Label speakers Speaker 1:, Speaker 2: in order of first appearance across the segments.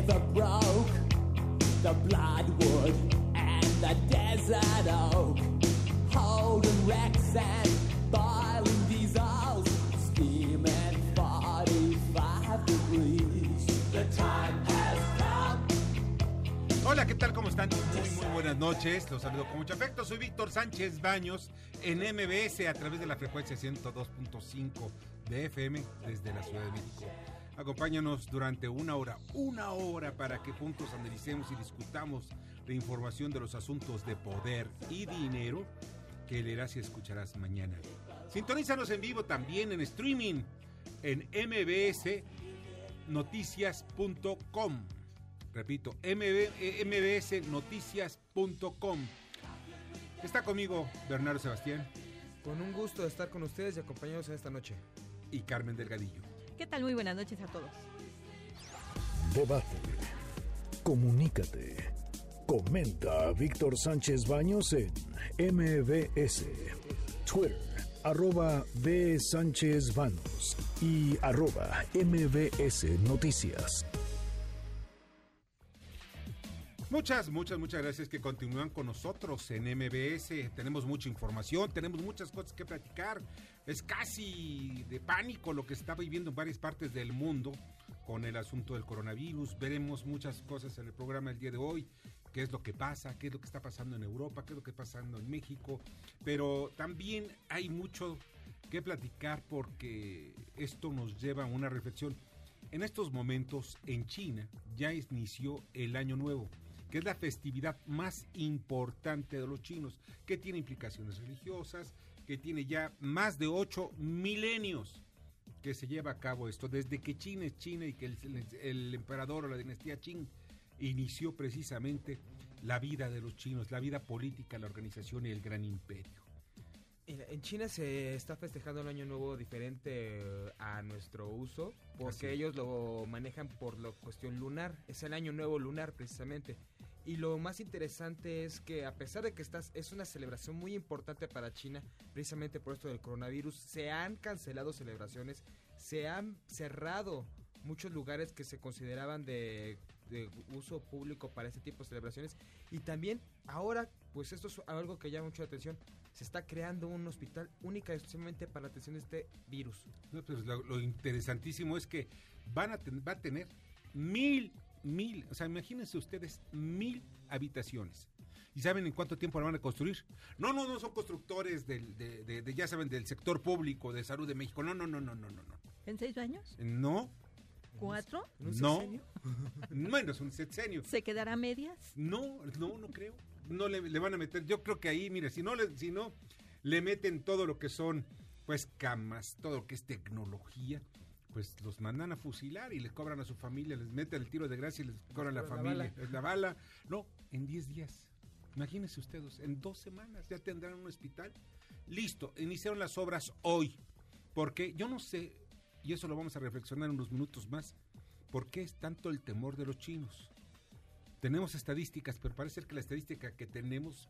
Speaker 1: River broke, the bloodwood and the desert oak, holding wrecks and boiling diesels, steaming 45 degrees. The time has come.
Speaker 2: Hola, ¿qué tal? ¿Cómo están? Muy, buenas noches. Los saludo con mucho afecto. Soy Víctor Sánchez Baños en MBS a través de la frecuencia 102.5 de FM desde la Ciudad de México. Acompáñanos durante una hora, una hora para que juntos analicemos y discutamos la información de los asuntos de poder y dinero que leerás y escucharás mañana. Sintonízanos en vivo también en streaming en mbsnoticias.com. Repito, mb, eh, mbsnoticias.com. Está conmigo Bernardo Sebastián
Speaker 3: Con un gusto de estar con ustedes y acompañados esta noche.
Speaker 2: y Carmen Delgadillo.
Speaker 4: ¿Qué tal? Muy buenas noches a todos.
Speaker 5: Debate. Comunícate. Comenta a Víctor Sánchez Baños en MBS. Twitter, arroba B. Sánchez Baños y arroba MBS Noticias.
Speaker 2: Muchas, muchas, muchas gracias que continúan con nosotros en MBS. Tenemos mucha información, tenemos muchas cosas que platicar. Es casi de pánico lo que está viviendo en varias partes del mundo con el asunto del coronavirus. Veremos muchas cosas en el programa el día de hoy. Qué es lo que pasa, qué es lo que está pasando en Europa, qué es lo que está pasando en México. Pero también hay mucho que platicar porque esto nos lleva a una reflexión. En estos momentos en China ya inició el Año Nuevo, que es la festividad más importante de los chinos, que tiene implicaciones religiosas, que tiene ya más de ocho milenios que se lleva a cabo esto, desde que China es China y que el, emperador o la dinastía Qing inició precisamente la vida de los chinos, la vida política, la organización y el gran imperio.
Speaker 3: En China se está festejando el año nuevo diferente eh, a nuestro uso,
Speaker 2: Así
Speaker 3: porque
Speaker 2: es.
Speaker 3: ellos lo manejan por la cuestión lunar. Es el año nuevo lunar precisamente. Y lo más interesante es que a pesar de que estás, es una celebración muy importante para China, precisamente por esto del coronavirus, se han cancelado celebraciones, se han cerrado muchos lugares que se consideraban de, de uso público para este tipo de celebraciones. Y también ahora, pues esto es algo que llama mucho la atención, se está creando un hospital única y exclusivamente para la atención de este virus.
Speaker 2: No, pues lo, lo interesantísimo es que van a ten- va a tener mil, mil, o sea, imagínense ustedes, mil habitaciones. ¿Y saben en cuánto tiempo la van a construir? No, no, no son constructores del, de, de- de, ya saben, del sector público de salud de México. No, no, no, no, no, no. no.
Speaker 4: ¿En seis años?
Speaker 2: No,
Speaker 4: ¿Cuatro?
Speaker 3: ¿En un
Speaker 2: No.
Speaker 3: sexenio?
Speaker 2: bueno, es un sexenio.
Speaker 4: ¿Se quedará a medias?
Speaker 2: No, no, no creo. No le, le van a meter. Yo creo que ahí, mire, si no, le, si no le meten todo lo que son, pues, camas, todo lo que es tecnología, pues los mandan a fusilar y les cobran a su familia, les meten el tiro de gracia y les cobran a la
Speaker 3: cobran la
Speaker 2: familia.
Speaker 3: bala.
Speaker 2: La bala. No, en 10 días. Imagínense ustedes, en dos semanas ya tendrán un hospital. Listo, iniciaron las obras hoy. Porque yo no sé, y eso lo vamos a reflexionar en unos minutos más, ¿por qué es tanto el temor de los chinos? Tenemos estadísticas, pero parece ser que la estadística que tenemos,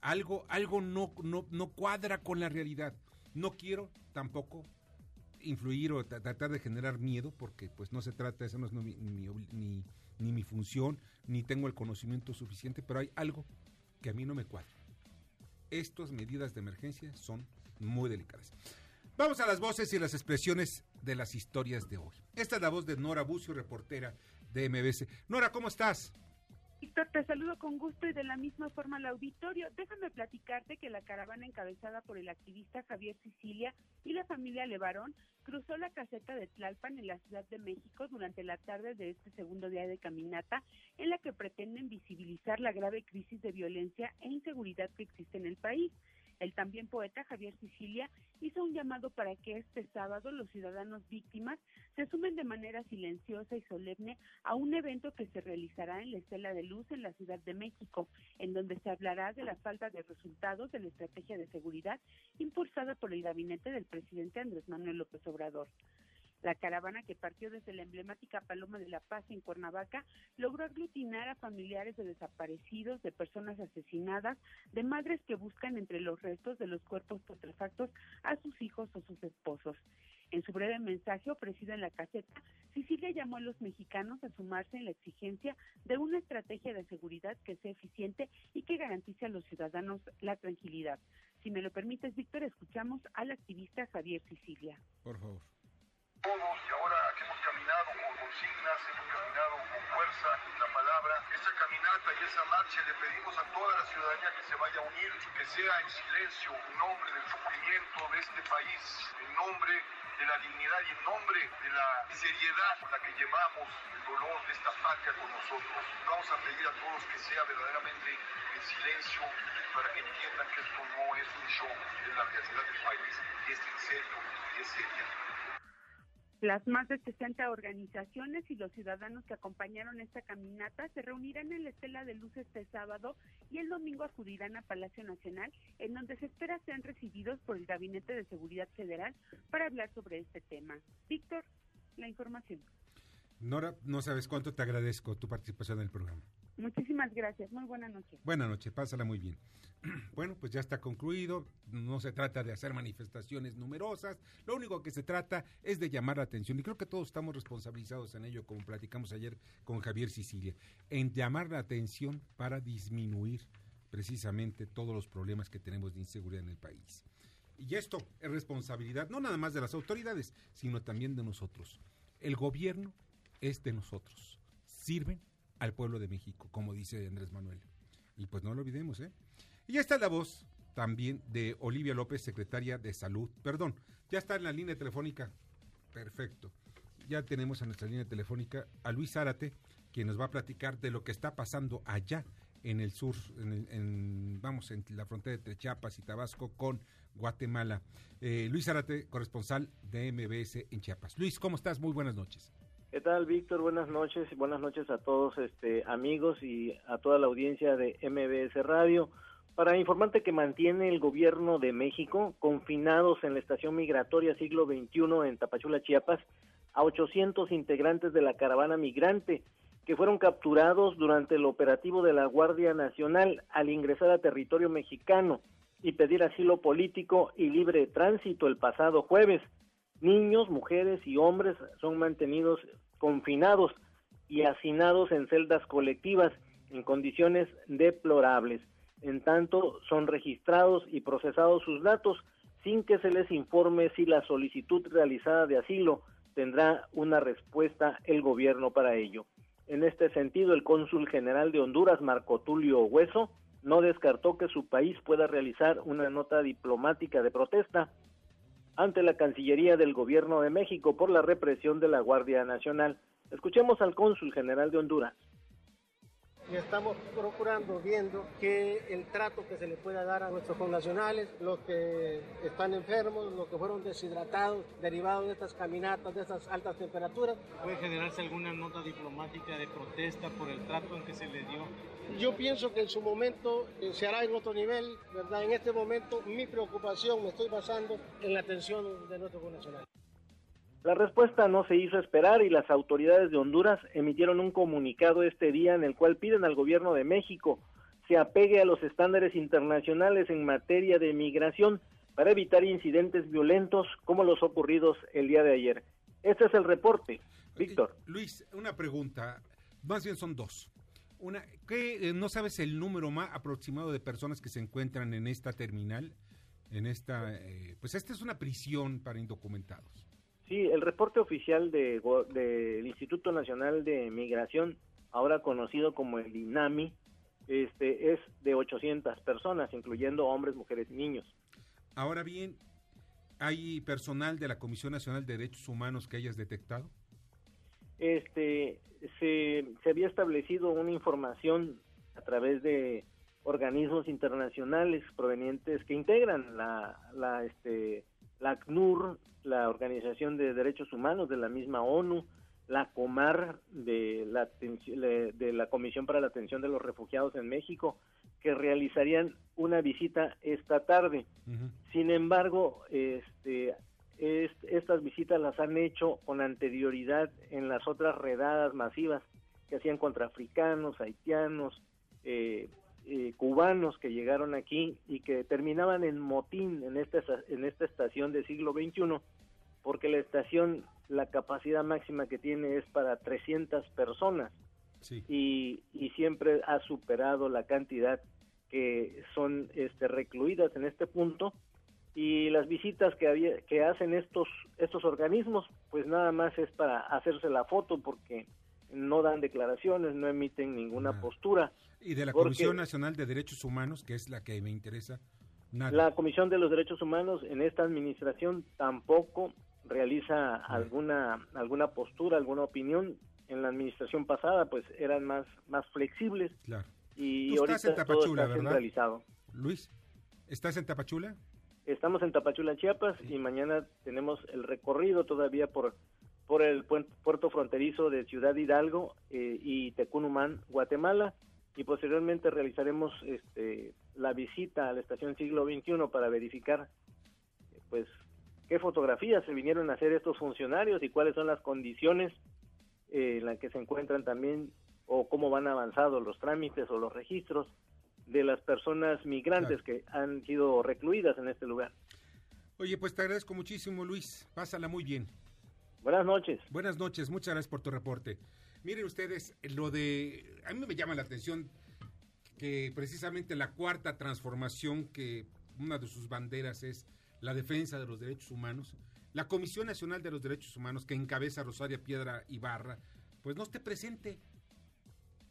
Speaker 2: algo, algo no, no, no cuadra con la realidad. No quiero tampoco influir o tra- tratar de generar miedo, porque pues no se trata, esa no es mi, mi ni, mi función, ni tengo el conocimiento suficiente, pero hay algo que a mí no me cuadra. Estas medidas de emergencia son muy delicadas. Vamos a las voces y las expresiones de las historias de hoy. Esta es la voz de Nora Bucio, reportera de MBS. Nora, ¿cómo estás?
Speaker 6: Víctor, te saludo con gusto y de la misma forma al auditorio. Déjame platicarte que la caravana encabezada por el activista Javier Sicilia y la familia Levarón cruzó la caseta de Tlalpan en la Ciudad de México durante la tarde de este segundo día de caminata, en la que pretenden visibilizar la grave crisis de violencia e inseguridad que existe en el país. El también poeta Javier Sicilia hizo un llamado para que este sábado los ciudadanos víctimas se sumen de manera silenciosa y solemne a un evento que se realizará en la Estela de Luz en la Ciudad de México, en donde se hablará de la falta de resultados de la estrategia de seguridad impulsada por el gabinete del presidente Andrés Manuel López Obrador. La caravana que partió desde la emblemática Paloma de la Paz en Cuernavaca logró aglutinar a familiares de desaparecidos, de personas asesinadas, de madres que buscan entre los restos de los cuerpos putrefactos a sus hijos o sus esposos. En su breve mensaje ofrecido en la caseta, Sicilia llamó a los mexicanos a sumarse en la exigencia de una estrategia de seguridad que sea eficiente y que garantice a los ciudadanos la tranquilidad. Si me lo permites, Víctor, escuchamos al activista Javier Sicilia.
Speaker 2: Por favor
Speaker 7: todos y ahora que hemos caminado con consignas, hemos caminado con fuerza la palabra, esa caminata y esa marcha le pedimos a toda la ciudadanía que se vaya a unir, que sea en silencio, en nombre del sufrimiento de este país, en nombre de la dignidad y en nombre de la seriedad con la que llevamos el dolor de esta patria con nosotros. Vamos a pedir a todos que sea verdaderamente en silencio para que entiendan que esto no es un show, es la realidad del país y es en serio y es seria.
Speaker 6: Las más de 60 organizaciones y los ciudadanos que acompañaron esta caminata se reunirán en la Estela de Luz este sábado y el domingo acudirán a Palacio Nacional, en donde se espera sean recibidos por el Gabinete de Seguridad Federal para hablar sobre este tema. Víctor, la información.
Speaker 2: Nora, no sabes cuánto te agradezco tu participación en el programa.
Speaker 6: Muchísimas gracias. Muy buena noche.
Speaker 2: Buenas noches, pásala muy bien. Bueno, pues ya está concluido. No se trata de hacer manifestaciones numerosas. Lo único que se trata es de llamar la atención. Y creo que todos estamos responsabilizados en ello, como platicamos ayer con Javier Sicilia, en llamar la atención para disminuir precisamente todos los problemas que tenemos de inseguridad en el país. Y esto es responsabilidad no nada más de las autoridades, sino también de nosotros. El gobierno es de nosotros. Sirven al pueblo de México, como dice Andrés Manuel. Y pues no lo olvidemos, ¿eh? Y ya está la voz también de Olivia López, secretaria de Salud. Perdón, ya está en la línea telefónica. Perfecto. Ya tenemos en nuestra línea telefónica a Luis Zárate, quien nos va a platicar de lo que está pasando allá en el sur, en, vamos, en la frontera entre Chiapas y Tabasco con Guatemala. Eh, Luis Zárate, corresponsal de MBS en Chiapas. Luis, ¿cómo estás? Muy buenas noches.
Speaker 8: ¿Qué tal, Víctor? Buenas noches. Buenas noches a todos este, amigos y a toda la audiencia de MBS Radio. Para informarte que mantiene el gobierno de México confinados en la estación migratoria siglo XXI en Tapachula, Chiapas, a 800 integrantes de la caravana migrante que fueron capturados durante el operativo de la Guardia Nacional al ingresar a territorio mexicano y pedir asilo político y libre tránsito el pasado jueves. Niños, mujeres y hombres son mantenidos confinados y hacinados en celdas colectivas en condiciones deplorables. En tanto, son registrados y procesados sus datos sin que se les informe si la solicitud realizada de asilo tendrá una respuesta el gobierno para ello. En este sentido, el cónsul general de Honduras, Marco Tulio Hueso, no descartó que su país pueda realizar una nota diplomática de protesta ante la Cancillería del Gobierno de México por la represión de la Guardia Nacional. Escuchemos al cónsul general de Honduras
Speaker 9: y estamos procurando, viendo que el trato que se le pueda dar a nuestros connacionales, los que están enfermos, los que fueron deshidratados, derivados de estas caminatas, de estas altas temperaturas.
Speaker 10: ¿Puede generarse alguna nota diplomática de protesta por el trato en que se le dio?
Speaker 9: Yo pienso que en su momento eh, se hará en otro nivel, ¿verdad? En este momento mi preocupación me estoy basando en la atención de nuestros connacionales.
Speaker 8: La respuesta no se hizo esperar y las autoridades de Honduras emitieron un comunicado este día en el cual piden al gobierno de México se apegue a los estándares internacionales en materia de migración para evitar incidentes violentos como los ocurridos el día de ayer. Este es el reporte. Víctor.
Speaker 2: Luis, una pregunta, más bien son dos. Una, ¿qué, eh, ¿No sabes el número más aproximado de personas que se encuentran en esta terminal? En esta, eh, pues esta es una prisión para indocumentados.
Speaker 8: Sí, el reporte oficial del de, Instituto Nacional de Migración, ahora conocido como el INAMI, este, es de 800 personas, incluyendo hombres, mujeres y niños.
Speaker 2: Ahora bien, ¿hay personal de la Comisión Nacional de Derechos Humanos que hayas detectado?
Speaker 8: Este, se, se había establecido una información a través de organismos internacionales provenientes que integran la, la, este, la ACNUR, la Organización de Derechos Humanos de la misma ONU, la COMAR de la, de la Comisión para la Atención de los Refugiados en México, que realizarían una visita esta tarde. Sin embargo, este, est- estas visitas las han hecho con anterioridad en las otras redadas masivas que hacían contra africanos, haitianos, eh, eh, cubanos que llegaron aquí y que terminaban en motín en esta, en esta estación del siglo XXI, porque la estación, la capacidad máxima que tiene es para 300 personas. Y, y siempre ha superado la cantidad que son este, recluidas en este punto. Y las visitas que había, que hacen estos estos organismos pues nada más es para hacerse la foto porque no dan declaraciones no emiten ninguna postura
Speaker 2: Y de la Comisión Nacional de Derechos Humanos, que es la que me interesa, nada.
Speaker 8: la Comisión de los Derechos Humanos en esta administración tampoco realiza alguna alguna postura alguna opinión en la administración pasada pues eran más más flexibles
Speaker 2: Claro.
Speaker 8: y
Speaker 2: Tú
Speaker 8: ahorita
Speaker 2: estás en
Speaker 8: todo
Speaker 2: Tapachula,
Speaker 8: está
Speaker 2: ¿verdad?
Speaker 8: centralizado
Speaker 2: Luis, ¿estás en Tapachula?
Speaker 8: Estamos en Tapachula, Chiapas, y mañana tenemos el recorrido todavía por por el puerto fronterizo de Ciudad Hidalgo eh, y Tecunumán, Guatemala, y posteriormente realizaremos este, la visita a la estación Siglo XXI para verificar, pues, qué fotografías se vinieron a hacer estos funcionarios y cuáles son las condiciones eh, en las que se encuentran también o cómo van avanzados los trámites o los registros de las personas migrantes que han sido recluidas en este lugar.
Speaker 2: Oye, pues te agradezco muchísimo, Luis. Pásala muy bien.
Speaker 8: Buenas noches.
Speaker 2: Buenas noches, muchas gracias por tu reporte. Miren ustedes, lo de... A mí me llama la atención que precisamente la cuarta transformación, que una de sus banderas es la defensa de los derechos humanos, la Comisión Nacional de los Derechos Humanos, que encabeza Rosaria Piedra Ibarra, pues no esté presente.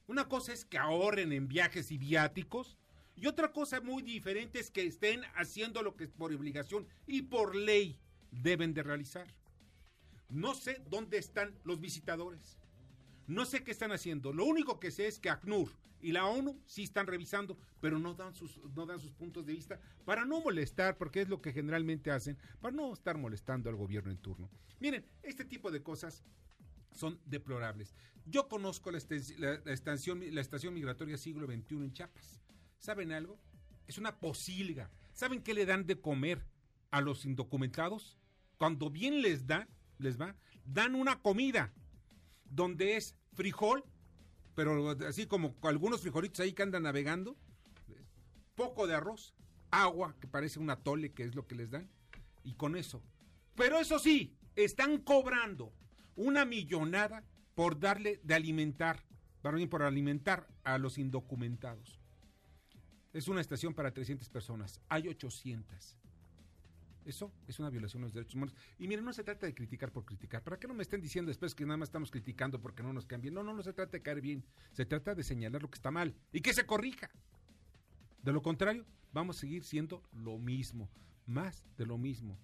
Speaker 2: Una cosa es que ahorren en viajes y viáticos, y otra cosa muy diferente es que estén haciendo lo que por obligación y por ley deben de realizar. No sé dónde están los visitadores. No sé qué están haciendo. Lo único que sé es que ACNUR y la ONU sí están revisando, pero no dan sus, no dan sus puntos de vista para no molestar, porque es lo que generalmente hacen, para no estar molestando al gobierno en turno. Miren, este tipo de cosas son deplorables. Yo conozco la, la- la estación, la estación migratoria siglo XXI en Chiapas. ¿Saben algo? Es una posilga. ¿Saben qué le dan de comer a los indocumentados? Cuando bien les da, les va, dan una comida donde es frijol, pero así como algunos frijolitos ahí que andan navegando, poco de arroz, agua, que parece un atole, que es lo que les dan, y con eso. Pero eso sí, están cobrando una millonada por darle de alimentar, por alimentar a los indocumentados. Es una estación para 300 personas, hay 800. Eso es una violación de los derechos humanos. Y miren, no se trata de criticar por criticar. ¿Para qué no me estén diciendo después que nada más estamos criticando porque no nos cambien? No, no, no se trata de caer bien. Se trata de señalar lo que está mal y que se corrija. De lo contrario, vamos a seguir siendo lo mismo, más de lo mismo.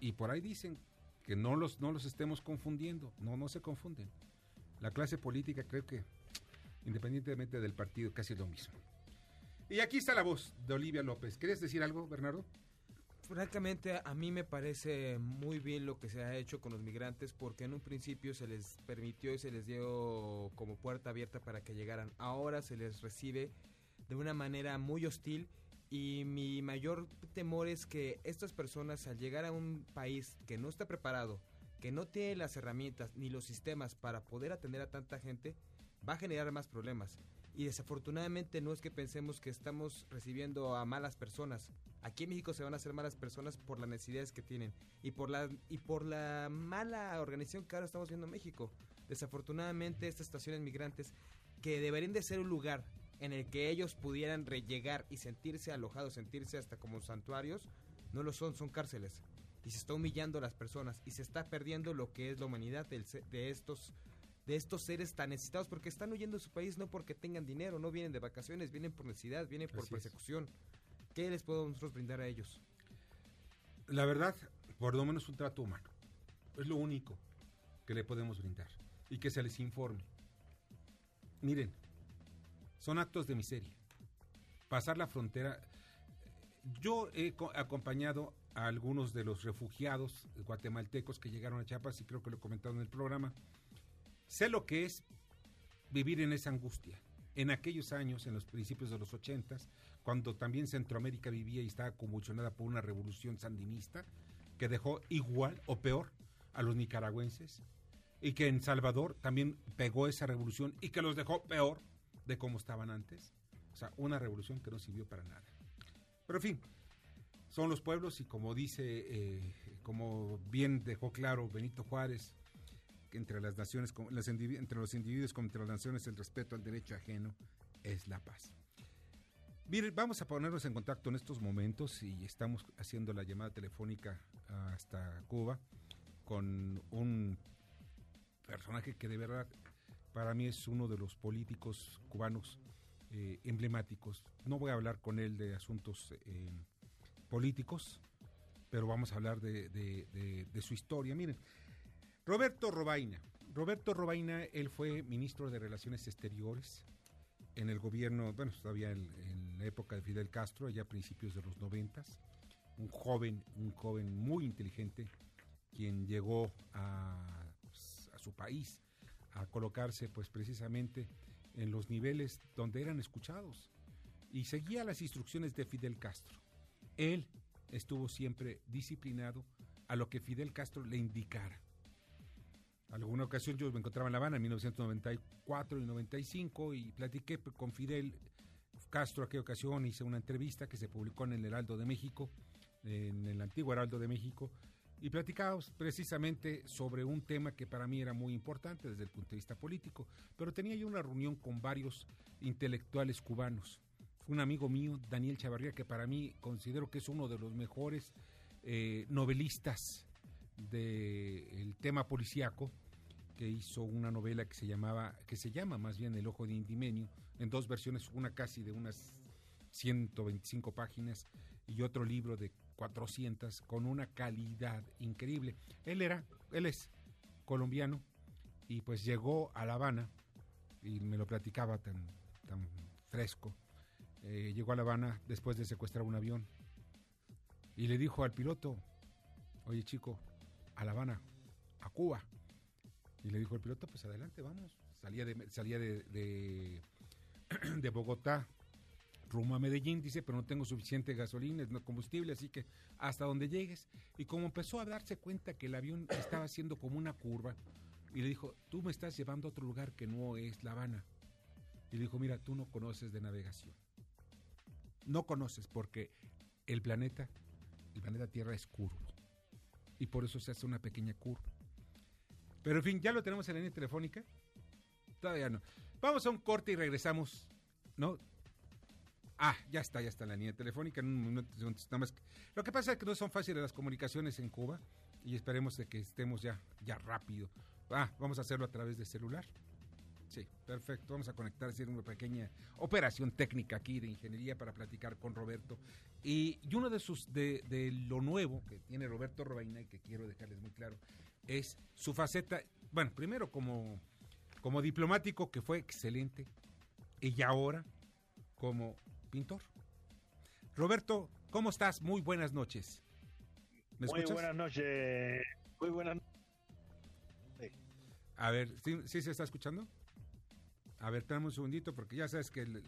Speaker 2: Y por ahí dicen que no los, no los estemos confundiendo. No, no se confunden. La clase política creo que, independientemente del partido, casi es lo mismo. Y aquí está la voz de Olivia López. ¿Quieres decir algo, Bernardo?
Speaker 3: Francamente, a mí me parece muy bien lo que se ha hecho con los migrantes porque en un principio se les permitió y se les dio como puerta abierta para que llegaran. Ahora se les recibe de una manera muy hostil y mi mayor temor es que estas personas al llegar a un país que no está preparado, que no tiene las herramientas ni los sistemas para poder atender a tanta gente, va a generar más problemas. Y desafortunadamente no es que pensemos que estamos recibiendo a malas personas. Aquí en México se van a hacer malas personas por las necesidades que tienen y por la y por la mala organización que ahora estamos viendo en México. Desafortunadamente estas estaciones migrantes que deberían de ser un lugar en el que ellos pudieran rellegar y sentirse alojados, sentirse hasta como santuarios, no lo son, son cárceles. Y se está humillando a las personas y se está perdiendo lo que es la humanidad de estos de estos seres tan necesitados porque están huyendo de su país no porque tengan dinero, no vienen de vacaciones, vienen por necesidad, vienen por
Speaker 2: Así es.
Speaker 3: persecución. ¿Qué les podemos nosotros brindar a ellos?
Speaker 2: La verdad, por lo menos un trato humano. Es lo único que le podemos brindar. Y que se les informe. Miren, son actos de miseria. pasar la frontera. Yo he co- acompañado a algunos de los refugiados guatemaltecos que llegaron a Chiapas y creo que lo he comentado en el programa. Sé lo que es vivir en esa angustia. En aquellos años, en los principios de los ochentas, cuando también Centroamérica vivía y estaba convulsionada por una revolución sandinista que dejó igual o peor a los nicaragüenses y que en Salvador también pegó esa revolución y que los dejó peor de como estaban antes. O sea, una revolución que no sirvió para nada. Pero en fin, son los pueblos y como dice, eh, como bien dejó claro Benito Juárez, entre las naciones, las entre los individuos como entre las naciones el respeto al derecho ajeno es la paz. Miren, vamos a ponernos en contacto en estos momentos y estamos haciendo la llamada telefónica hasta Cuba con un personaje que de verdad para mí es uno de los políticos cubanos eh, emblemáticos. No voy a hablar con él de asuntos eh, políticos, pero vamos a hablar de- de su historia. Miren, Roberto Robaina. Roberto Robaina, él fue ministro de Relaciones Exteriores en el gobierno, bueno, todavía en, la época de Fidel Castro, allá a principios de los noventas. Un joven, un joven muy inteligente, quien llegó a, pues, a su país a colocarse, pues precisamente en los niveles donde eran escuchados y seguía las instrucciones de Fidel Castro. Él estuvo siempre disciplinado a lo que Fidel Castro le indicara. Alguna ocasión yo me encontraba en La Habana en 1994 y 95 y platiqué con Fidel Castro aquella ocasión, hice una entrevista que se publicó en el Heraldo de México, en el antiguo Heraldo de México, y platicábamos precisamente sobre un tema que para mí era muy importante desde el punto de vista político, pero tenía yo una reunión con varios intelectuales cubanos. Un amigo mío, Daniel Chavarría, que para mí considero que es uno de los mejores eh, novelistas del tema policíaco, que hizo una novela que se llamaba, que se llama más bien El Ojo de Indimenio, en dos versiones, una casi de unas 125 páginas y otro libro de 400 con una calidad increíble. Él era, él es colombiano y pues llegó a La Habana y me lo platicaba tan, tan fresco. Eh, llegó a La Habana después de secuestrar un avión y le dijo al piloto, oye chico, a La Habana, a Cuba. Y le dijo el piloto, pues adelante, vamos. Salía de, salía de, de, Bogotá rumbo a Medellín, dice, pero no tengo suficiente gasolina, no combustible, así que hasta donde llegues. Y como empezó a darse cuenta que el avión estaba haciendo como una curva, y le dijo, tú me estás llevando a otro lugar que no es La Habana. Y le dijo, mira, tú no conoces de navegación. No conoces porque el planeta, el planeta Tierra es curvo. Y por eso se hace una pequeña curva. Pero en fin, ¿ya lo tenemos en la línea telefónica? Todavía no. Vamos a un corte y regresamos. ¿No? Ah, ya está, ya está en la línea telefónica. En un nada más. Lo que pasa es que no son fáciles las comunicaciones en Cuba y esperemos de que estemos ya, ya rápido. Ah, vamos a hacerlo a través de celular. Sí, perfecto. Vamos a conectar, hacer una pequeña operación técnica aquí de ingeniería para platicar con Roberto. Y, y uno de sus, de, de lo nuevo que tiene Roberto Robaina y que quiero dejarles muy claro, es su faceta, bueno, primero como, como diplomático, que fue excelente, y ahora como pintor. Roberto, ¿cómo estás? Muy buenas noches. ¿Me
Speaker 11: Muy
Speaker 2: escuchas?
Speaker 11: buenas noches. Muy buenas noches.
Speaker 2: A ver, ¿sí, sí se está escuchando? A ver, espérame un segundito porque ya sabes que el-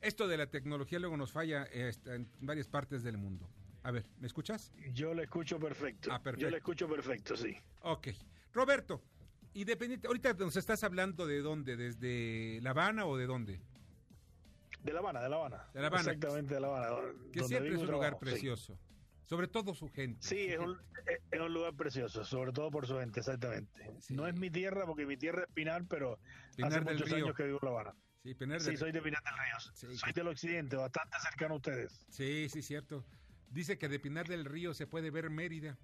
Speaker 2: esto de la tecnología luego nos falla está en varias partes del mundo. A ver, ¿me escuchas?
Speaker 11: Yo le escucho perfecto.
Speaker 2: Ah, perfecto.
Speaker 11: Yo le escucho perfecto, sí.
Speaker 2: Ok. Roberto, independiente, ahorita nos estás hablando de dónde, desde La Habana o de dónde?
Speaker 11: De La Habana, de La Habana.
Speaker 2: De La Habana.
Speaker 11: Exactamente, de La Habana.
Speaker 2: Que siempre es un lugar
Speaker 11: sí.
Speaker 2: Sobre todo su gente.
Speaker 11: Sí, es un, es- es un lugar precioso, sobre todo por su gente, exactamente. No es mi tierra, porque mi tierra es Pinar, pero
Speaker 2: Pinar
Speaker 11: hace muchos
Speaker 2: Río.
Speaker 11: años que vivo en La Habana.
Speaker 2: Sí, Pinar
Speaker 11: Sí, soy de Pinar del Río. soy del occidente, bastante cercano a ustedes.
Speaker 2: Sí, sí, cierto. Dice que de Pinar del Río se puede ver Mérida.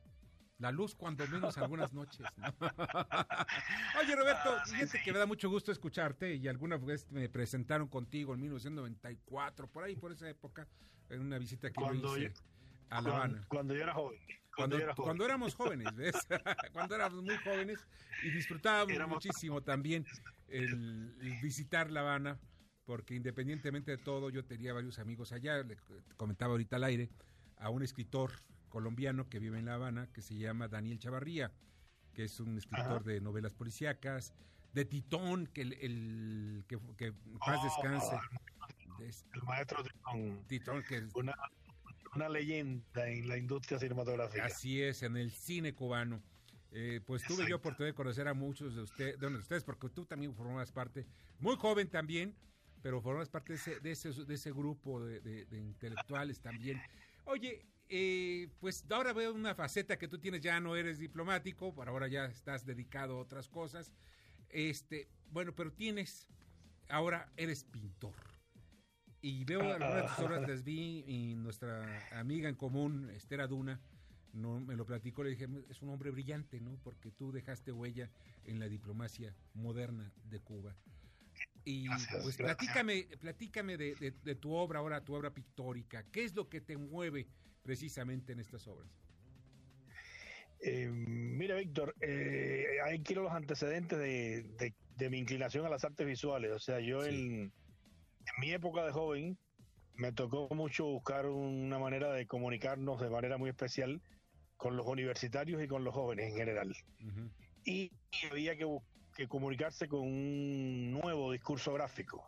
Speaker 2: La luz cuando menos algunas noches. ¿no? Oye, Roberto,
Speaker 11: Ah,
Speaker 2: fíjate que me da mucho gusto escucharte y alguna vez me presentaron contigo en 1994, por ahí, por esa época, en una visita que
Speaker 11: Cuando
Speaker 2: yo hice
Speaker 11: yo-
Speaker 2: a La
Speaker 11: cuando-
Speaker 2: Habana.
Speaker 11: Cuando yo era joven.
Speaker 2: Cuando,
Speaker 11: era joven.
Speaker 2: cuando éramos jóvenes, ¿ves? cuando éramos muy jóvenes y disfrutábamos
Speaker 11: Éramos-
Speaker 2: muchísimo también el, el visitar La Habana porque independientemente de todo, yo tenía varios amigos allá, le comentaba ahorita al aire, a un escritor colombiano que vive en La Habana, que se llama Daniel Chavarría, que es un escritor
Speaker 11: Ajá.
Speaker 2: de novelas policíacas, de Titón, que el, el- que, que paz
Speaker 11: Oh,
Speaker 2: descanse. De-
Speaker 11: El maestro Titón,
Speaker 2: Titón, que es-
Speaker 11: una, una leyenda en la industria cinematográfica.
Speaker 2: Así es, en el cine cubano. Eh, pues tuve yo oportunidad de conocer a muchos de, usted, de ustedes, porque tú también formabas parte, muy joven también, pero formabas parte de ese, de ese, de ese grupo de, de- de intelectuales también. Oye, eh, pues ahora veo una faceta que tú tienes, ya no eres diplomático, por ahora ya estás dedicado a otras cosas. Este, bueno, pero tienes, ahora eres pintor. Y veo algunas de tus obras, las vi y nuestra amiga en común, Esther Aduna, no, me lo platicó, le dije, es un hombre brillante, ¿no? Porque tú dejaste huella en la diplomacia moderna de Cuba. Y
Speaker 11: Gracias,
Speaker 2: pues
Speaker 11: gracias.
Speaker 2: platícame, platícame de, de- de tu obra, ahora tu obra pictórica. ¿Qué es lo que te mueve precisamente en estas obras?
Speaker 11: Eh, mira, Víctor, eh, ahí quiero los antecedentes de, mi inclinación a las artes visuales. O sea, yo en, en mi época de joven me tocó mucho buscar una manera de comunicarnos de manera muy especial con los universitarios y con los jóvenes en general. Y, y había que, que comunicarse con un nuevo discurso gráfico.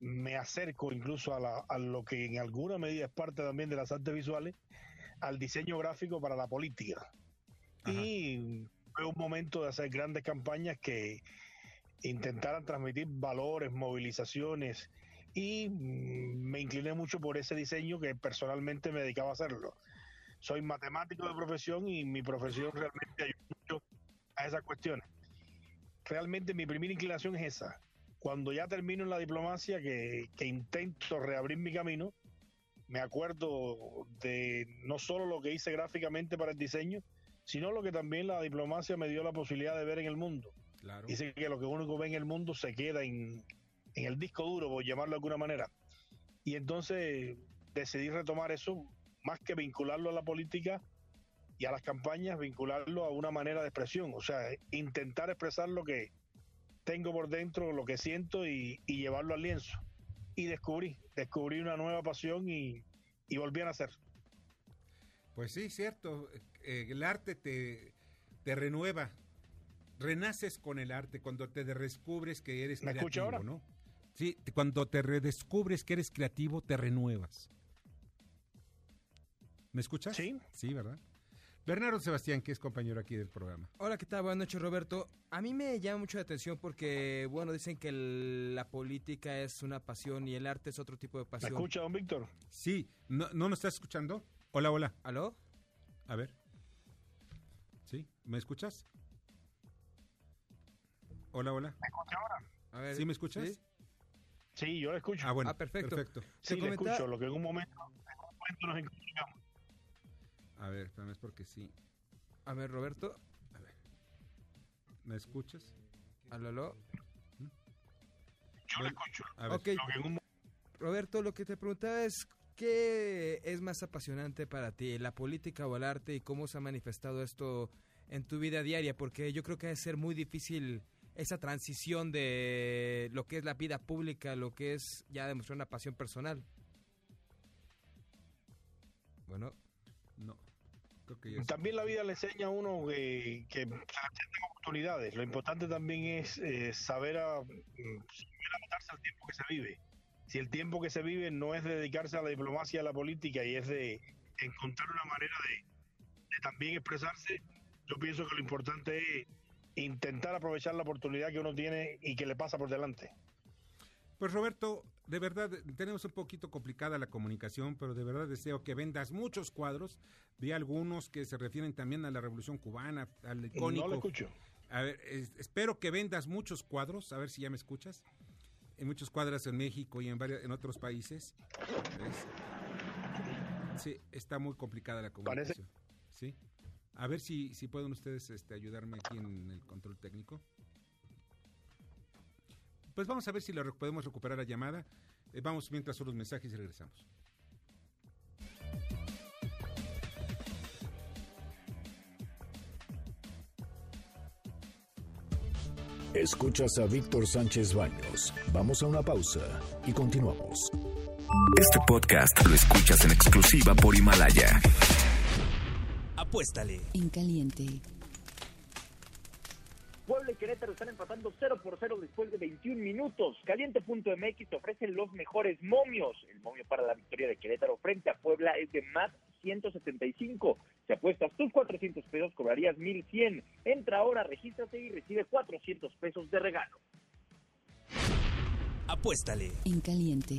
Speaker 11: Me acerco incluso a, la- a lo que en alguna medida es parte también de las artes visuales, al diseño gráfico para la política. Y fue un momento de hacer grandes campañas que intentaran transmitir valores, movilizaciones, y me incliné mucho por ese diseño que personalmente me dedicaba a hacerlo. Soy matemático de profesión y mi profesión realmente ayuda mucho a esas cuestiones. Realmente mi primera inclinación es esa. Cuando ya termino en la diplomacia, que, que intento reabrir mi camino, me acuerdo de no solo lo que hice gráficamente para el diseño, sino lo que también la diplomacia me dio la posibilidad de ver en el mundo.
Speaker 2: Claro.
Speaker 11: Dice que lo que uno ve en el mundo se queda en, en el disco duro, por llamarlo de alguna manera. Y entonces decidí retomar eso, más que vincularlo a la política y a las campañas, vincularlo a una manera de expresión. O sea, intentar expresar lo que tengo por dentro, lo que siento y, y llevarlo al lienzo. Y descubrí, descubrí una nueva pasión y, y volví a nacer.
Speaker 2: Pues sí, cierto. eh, el arte te, te renueva. Renaces con el arte cuando te redescubres que eres
Speaker 11: ¿Me
Speaker 2: creativo,
Speaker 11: ahora?
Speaker 2: ¿no? Sí, cuando te redescubres que eres creativo, te renuevas. ¿Me escuchas? Sí. Sí, ¿verdad? Bernardo Sebastián, que es compañero aquí del programa.
Speaker 3: Hola, ¿qué tal? Buenas noches, Roberto. A mí me llama mucho la atención porque, bueno, dicen que el- la política es una pasión y el arte es otro tipo de
Speaker 11: ¿Me
Speaker 3: pasión.
Speaker 11: escucha, don Víctor?
Speaker 2: Sí, ¿no, ¿no nos estás escuchando? Hola, hola.
Speaker 3: ¿Aló?
Speaker 2: A ver. ¿Sí? ¿Me escuchas? Hola, hola.
Speaker 11: ¿Me escucha ahora?
Speaker 3: A ver,
Speaker 2: ¿Sí me escuchas?
Speaker 3: ¿sí?
Speaker 11: Sí, yo lo escucho.
Speaker 2: Ah, bueno.
Speaker 3: Ah, perfecto.
Speaker 2: perfecto.
Speaker 11: Sí, le
Speaker 3: comenta-
Speaker 11: escucho, lo que en un momento, en un momento nos encontramos.
Speaker 2: A ver, espérame, es porque sí.
Speaker 3: A ver, Roberto.
Speaker 2: ¿Me escuchas?
Speaker 3: ¿Aló, aló?
Speaker 11: Yo lo escucho.
Speaker 2: A ver.
Speaker 11: Lo que en un
Speaker 3: Roberto, lo que te preguntaba es, ¿qué es más apasionante para ti, la política o el arte y cómo se ha manifestado esto en tu vida diaria? Porque yo creo que debe ser muy difícil esa transición de lo que es la vida pública, lo que es ya demostrar una pasión personal. Bueno,
Speaker 2: No. Creo que ya
Speaker 11: También la vida le enseña a uno que, que presentan oportunidades. Lo importante también es eh, saber a, mm, saber adaptarse al tiempo que se vive. Si el tiempo que se vive no es de dedicarse a la diplomacia, a la política y es de encontrar una manera de, de también expresarse, yo pienso que lo importante es intentar aprovechar la oportunidad que uno tiene y que le pasa por delante.
Speaker 2: Pues Roberto, de verdad, tenemos un poquito complicada la comunicación, pero de verdad deseo que vendas muchos cuadros. Vi algunos que se refieren también a la Revolución Cubana, al icónico.
Speaker 11: No lo escucho.
Speaker 2: A ver, es- espero que vendas muchos cuadros, a ver si ya me escuchas. En muchos cuadros en México y en, varios, en otros países. ¿Ves? Sí, está muy complicada la
Speaker 11: Parece-
Speaker 2: comunicación. Sí. A ver si, si pueden ustedes este, ayudarme aquí en el control técnico. Pues vamos a ver si lo re- podemos recuperar la llamada. Eh, vamos mientras son los mensajes y regresamos.
Speaker 5: Escuchas a Víctor Sánchez Baños. Vamos a una pausa y continuamos.
Speaker 12: Este podcast lo escuchas en exclusiva por Himalaya.
Speaker 13: Apuéstale.
Speaker 14: En caliente.
Speaker 15: Puebla y Querétaro están empatando 0 por 0 después de 21 minutos. Caliente.mx te ofrece los mejores momios. El momio para la victoria de Querétaro frente a Puebla es de más 175. Si apuestas tus 400 pesos, cobrarías 1100. Entra ahora, regístrate y recibe 400 pesos de regalo.
Speaker 13: Apuéstale.
Speaker 14: En caliente.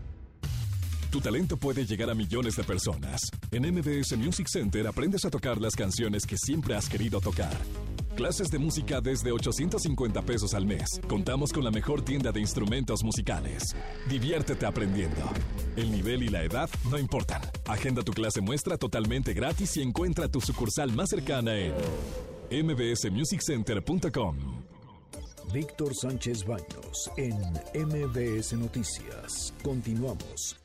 Speaker 16: Tu talento puede llegar a millones de personas. En MBS Music Center aprendes a tocar las canciones que siempre has querido tocar. Clases de música desde 850 pesos al mes. Contamos con la mejor tienda de instrumentos musicales. Diviértete aprendiendo. El nivel y la edad no importan. Agenda tu clase muestra totalmente gratis y encuentra tu sucursal más cercana en mbsmusiccenter.com.
Speaker 5: Víctor Sánchez Baños en MBS Noticias. Continuamos.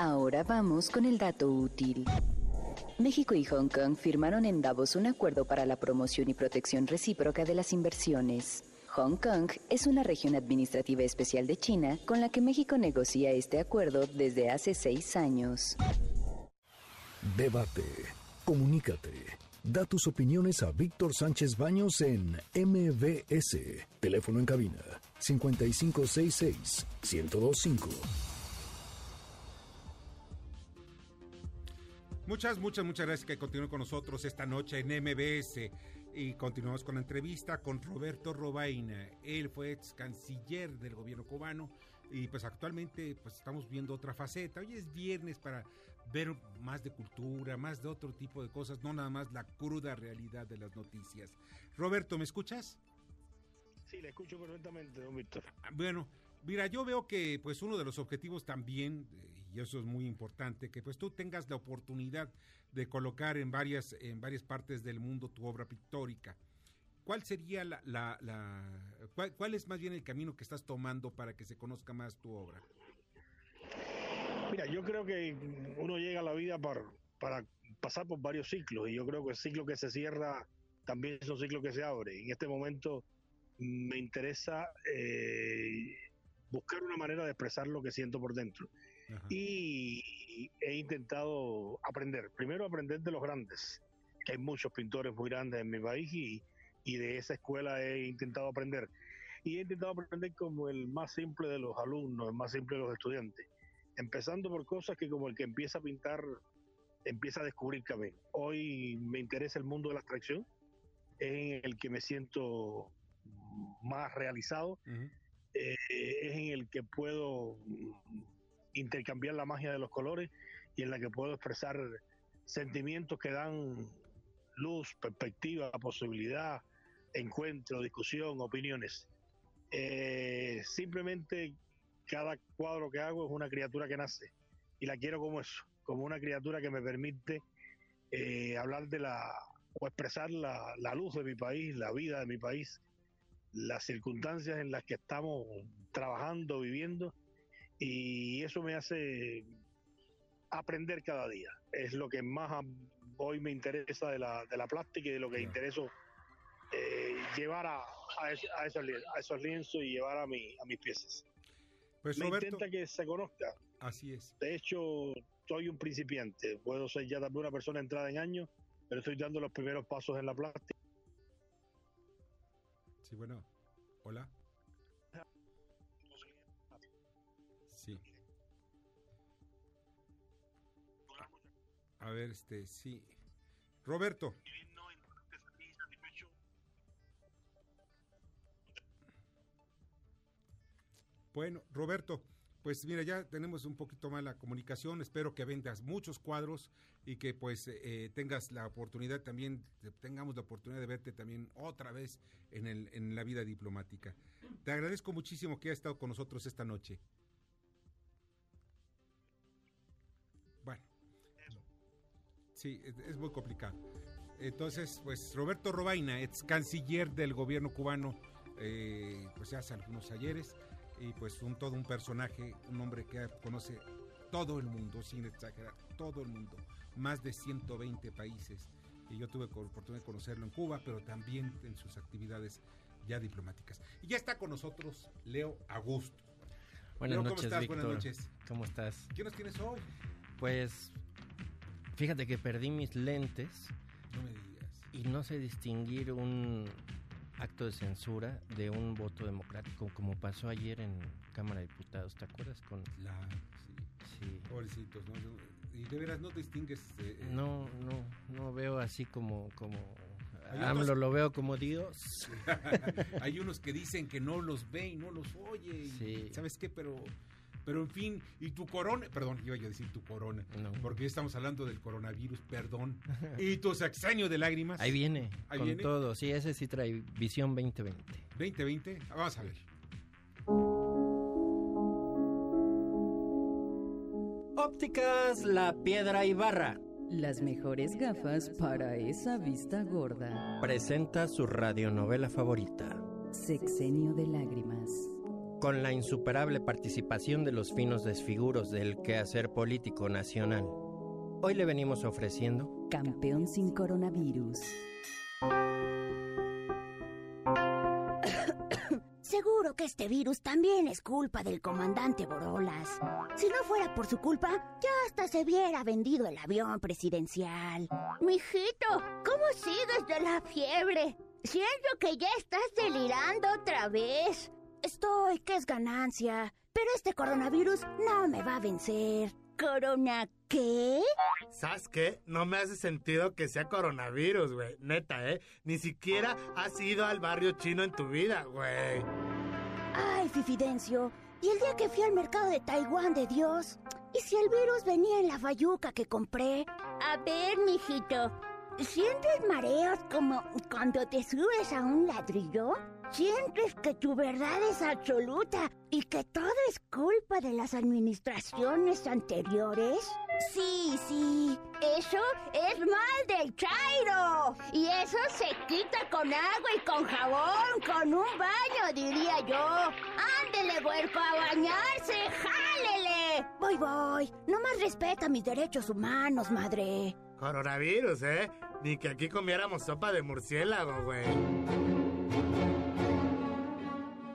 Speaker 14: Ahora vamos con el dato útil. México y Hong Kong firmaron en Davos un acuerdo para la promoción y protección recíproca de las inversiones. Hong Kong es una región administrativa especial de China con la que México negocia este acuerdo desde hace seis años.
Speaker 5: Debate. Comunícate. Da tus opiniones a Víctor Sánchez Baños en MBS. Teléfono en cabina 5566 1025.
Speaker 2: Muchas, muchas, muchas gracias que continúen con nosotros esta noche en MBS. Y continuamos con la entrevista con Roberto Robaina. Él fue ex canciller del gobierno cubano y pues actualmente pues estamos viendo otra faceta. Hoy es viernes para ver más de cultura, más de otro tipo de cosas, no nada más la cruda realidad de las noticias. Roberto, ¿me escuchas?
Speaker 11: Sí, le escucho perfectamente, don Víctor.
Speaker 2: Bueno, mira, yo veo que pues uno de los objetivos también, y eso es muy importante, que pues tú tengas la oportunidad de colocar en varias, en varias partes del mundo tu obra pictórica. ¿Cuál sería la, la, cuál, es más bien el camino que estás tomando para que se conozca más tu obra?
Speaker 11: Mira, yo creo que uno llega a la vida para, para pasar por varios ciclos y yo creo que el ciclo que se cierra también es un ciclo que se abre. En este momento me interesa eh, buscar una manera de expresar lo que siento por dentro. Ajá. Y he intentado aprender, primero aprender de los grandes, que hay muchos pintores muy grandes en mi país y, y de esa escuela he intentado aprender. Y he intentado aprender como el más simple de los alumnos, el más simple de los estudiantes, empezando por cosas que como el que empieza a pintar empieza a descubrir camino. Hoy me interesa el mundo de la abstracción, es en el que me siento más realizado, uh -huh. Eh, es en el que puedo intercambiar la magia de los colores y en la que puedo expresar sentimientos que dan luz, perspectiva, posibilidad, encuentro, discusión, opiniones. Eh, simplemente cada cuadro que hago es una criatura que nace y la quiero como eso, como una criatura que me permite eh, hablar de la o expresar la, la luz de mi país, la vida de mi país, las circunstancias en las que estamos trabajando, viviendo, y eso me hace aprender cada día. Es lo que más hoy me interesa de la, de la plástica y de lo que sí. intereso eh, llevar a, a, esos, a, esos, lienzos y llevar a, mi, a mis piezas.
Speaker 2: Pues
Speaker 11: me
Speaker 2: Roberto,
Speaker 11: intenta que se conozca.
Speaker 2: Así es.
Speaker 11: De hecho, soy un principiante. Puedo ser ya también una persona entrada en años, pero estoy dando los primeros pasos en la plástica.
Speaker 2: Sí, bueno. Hola. Sí. A ver, este, sí. Roberto. Bueno, Roberto, pues mira, ya tenemos un poquito más la comunicación. Espero que vendas muchos cuadros y que pues eh, tengas la oportunidad también, tengamos la oportunidad de verte también otra vez en, el, en la vida diplomática. Te agradezco muchísimo que hayas estado con nosotros esta noche. Bueno, sí, es, muy complicado. Entonces, pues Roberto Robaina, ex canciller del gobierno cubano, eh, pues hace algunos ayeres y pues un todo un personaje, un hombre que conoce todo el mundo, sin exagerar, todo el mundo, más de 120 países. Y yo tuve la oportunidad de conocerlo en Cuba, pero también en sus actividades ya diplomáticas. Y ya está con nosotros Leo Augusto.
Speaker 13: Buenas
Speaker 2: Leo,
Speaker 13: noches,
Speaker 2: ¿cómo estás?
Speaker 13: Víctor.
Speaker 2: Buenas noches.
Speaker 13: ¿Cómo estás?
Speaker 2: ¿Qué nos tienes hoy?
Speaker 13: Pues fíjate que perdí mis lentes
Speaker 2: No me digas.
Speaker 13: y no sé distinguir un acto de censura de un voto democrático como pasó ayer en Cámara de Diputados, ¿te acuerdas? Con
Speaker 2: La, sí.
Speaker 13: Sí.
Speaker 2: Pobrecitos, ¿no? Y de veras no distingues. eh, eh,
Speaker 13: No, no, no veo así como como AMLO
Speaker 2: otros-
Speaker 13: lo veo como Dios.
Speaker 2: Hay unos que dicen que no los ve y no los oye. y
Speaker 13: Sí.
Speaker 2: ¿Sabes qué? Pero, pero en fin, y tu corona, perdón, iba yo a decir tu corona,
Speaker 13: No.
Speaker 2: porque ya estamos hablando del coronavirus, perdón. Y tu sexenio de lágrimas.
Speaker 13: Ahí viene,
Speaker 2: Ahí
Speaker 13: con
Speaker 2: viene.
Speaker 13: todo. Sí, ese sí trae visión 2020.
Speaker 2: 2020, vamos a ver.
Speaker 13: Ópticas La Piedra Ibarra
Speaker 14: Las mejores gafas para esa vista gorda.
Speaker 13: presenta su radionovela favorita.
Speaker 14: Sexenio de lágrimas.
Speaker 13: Con la insuperable participación de los finos desfiguros del quehacer político nacional. Hoy le venimos ofreciendo
Speaker 14: Campeón sin coronavirus.
Speaker 17: Seguro que este virus también es culpa del comandante Borolas. Si no fuera por su culpa, ya hasta se hubiera vendido el avión presidencial. Mijito, ¿cómo sigues de la fiebre? Siento que ya estás delirando otra vez. Estoy, que es ganancia. Pero este coronavirus no me va a vencer. ¿Corona qué?
Speaker 18: ¿Sabes qué? No me hace sentido que sea coronavirus, güey. Neta, ¿eh? Ni siquiera has ido al barrio chino en tu vida, güey.
Speaker 17: Ay, Fifidencio. ¿Y el día que fui al mercado de Taiwán de Dios? ¿Y si el virus venía en la bayuca que compré? A ver, mijito. ¿Sientes mareos como cuando te subes a un ladrillo? ¿Sientes que tu verdad es absoluta y que todo es culpa de las administraciones anteriores? Sí, sí, eso es mal del Chairo. Y eso se quita con agua y con jabón, con un baño, diría yo. Ándele, huerco, a bañarse, jálele. Voy, voy. No más respeta mis derechos humanos, madre.
Speaker 18: Coronavirus, ¿eh? Ni que aquí comiéramos sopa de murciélago, güey.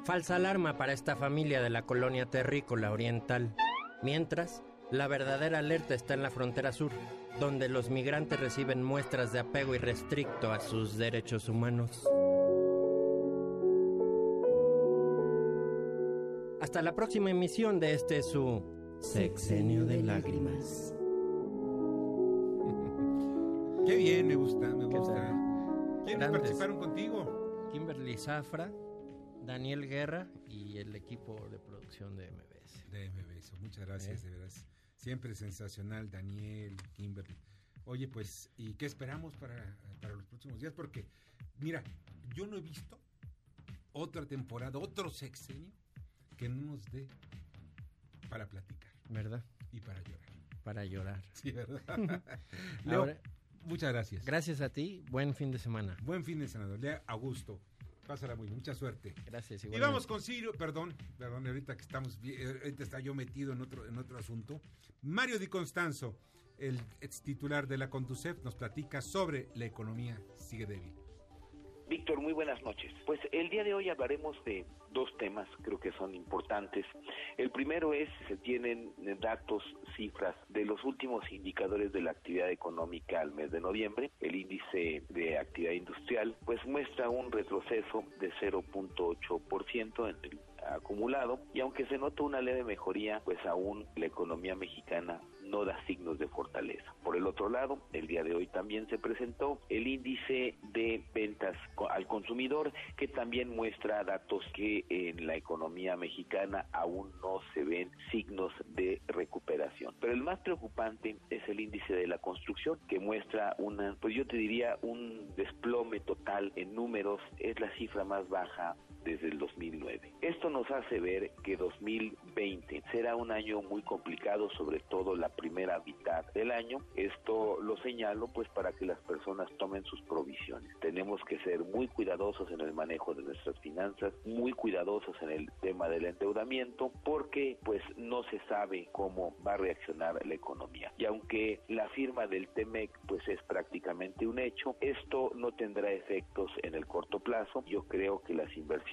Speaker 13: Falsa alarma para esta familia de la colonia terrícola oriental. Mientras, la verdadera alerta está en la frontera sur, donde los migrantes reciben muestras de apego irrestricto a sus derechos humanos. Hasta la próxima emisión de este su Sexenio de Lágrimas.
Speaker 2: Qué bien, me gusta, me gusta. ¿Quiénes participaron contigo?
Speaker 13: Kimberly Zafra, Daniel Guerra y el equipo de producción de MBS.
Speaker 2: De MBS, muchas gracias,
Speaker 13: Eh.
Speaker 2: de veras. Siempre sensacional, Daniel, Kimberly. Oye, pues, ¿y qué esperamos para, para los próximos días? Porque, mira, yo no he visto otra temporada, otro sexenio que no nos dé para platicar
Speaker 13: ¿Verdad?
Speaker 2: y para llorar.
Speaker 13: Para llorar.
Speaker 2: Sí, ¿verdad? Leo,
Speaker 13: Ahora-
Speaker 2: muchas gracias.
Speaker 13: Gracias a ti, buen fin de semana.
Speaker 2: Buen fin de semana. Lea Augusto. Pásala muy mucha suerte.
Speaker 13: Gracias,
Speaker 2: Y
Speaker 13: igualmente.
Speaker 2: vamos con Ciro, perdón, perdón, ahorita que estamos, eh, ahorita está yo metido en otro, en otro asunto. Mario Di Constanzo, el ex titular de la Conducef, nos platica sobre la economía sigue débil.
Speaker 19: Víctor, muy buenas noches. Pues el día de hoy hablaremos de dos temas, creo que son importantes. El primero es, se tienen datos, cifras de los últimos indicadores de la actividad económica al mes de noviembre. El índice de actividad industrial, pues muestra un retroceso de 0.8% en el acumulado y aunque se nota una leve mejoría, pues aún la economía mexicana no da signos de fortaleza. Por el otro lado, el día de hoy también se presentó el índice de ventas al consumidor, que también muestra datos que en la economía mexicana aún no se ven signos de recuperación. Pero el más preocupante es el índice de la construcción, que muestra una, pues yo te diría, un desplome total en números, es la cifra más baja desde el 2009. Esto nos hace ver que 2020 será un año muy complicado, sobre todo la primera mitad del año. Esto lo señalo pues para que las personas tomen sus provisiones. Tenemos que ser muy cuidadosos en el manejo de nuestras finanzas, muy cuidadosos en el tema del endeudamiento, porque pues no se sabe cómo va a reaccionar la economía. Y aunque la firma del TEMEC pues es prácticamente un hecho, esto no tendrá efectos en el corto plazo. Yo creo que las inversiones,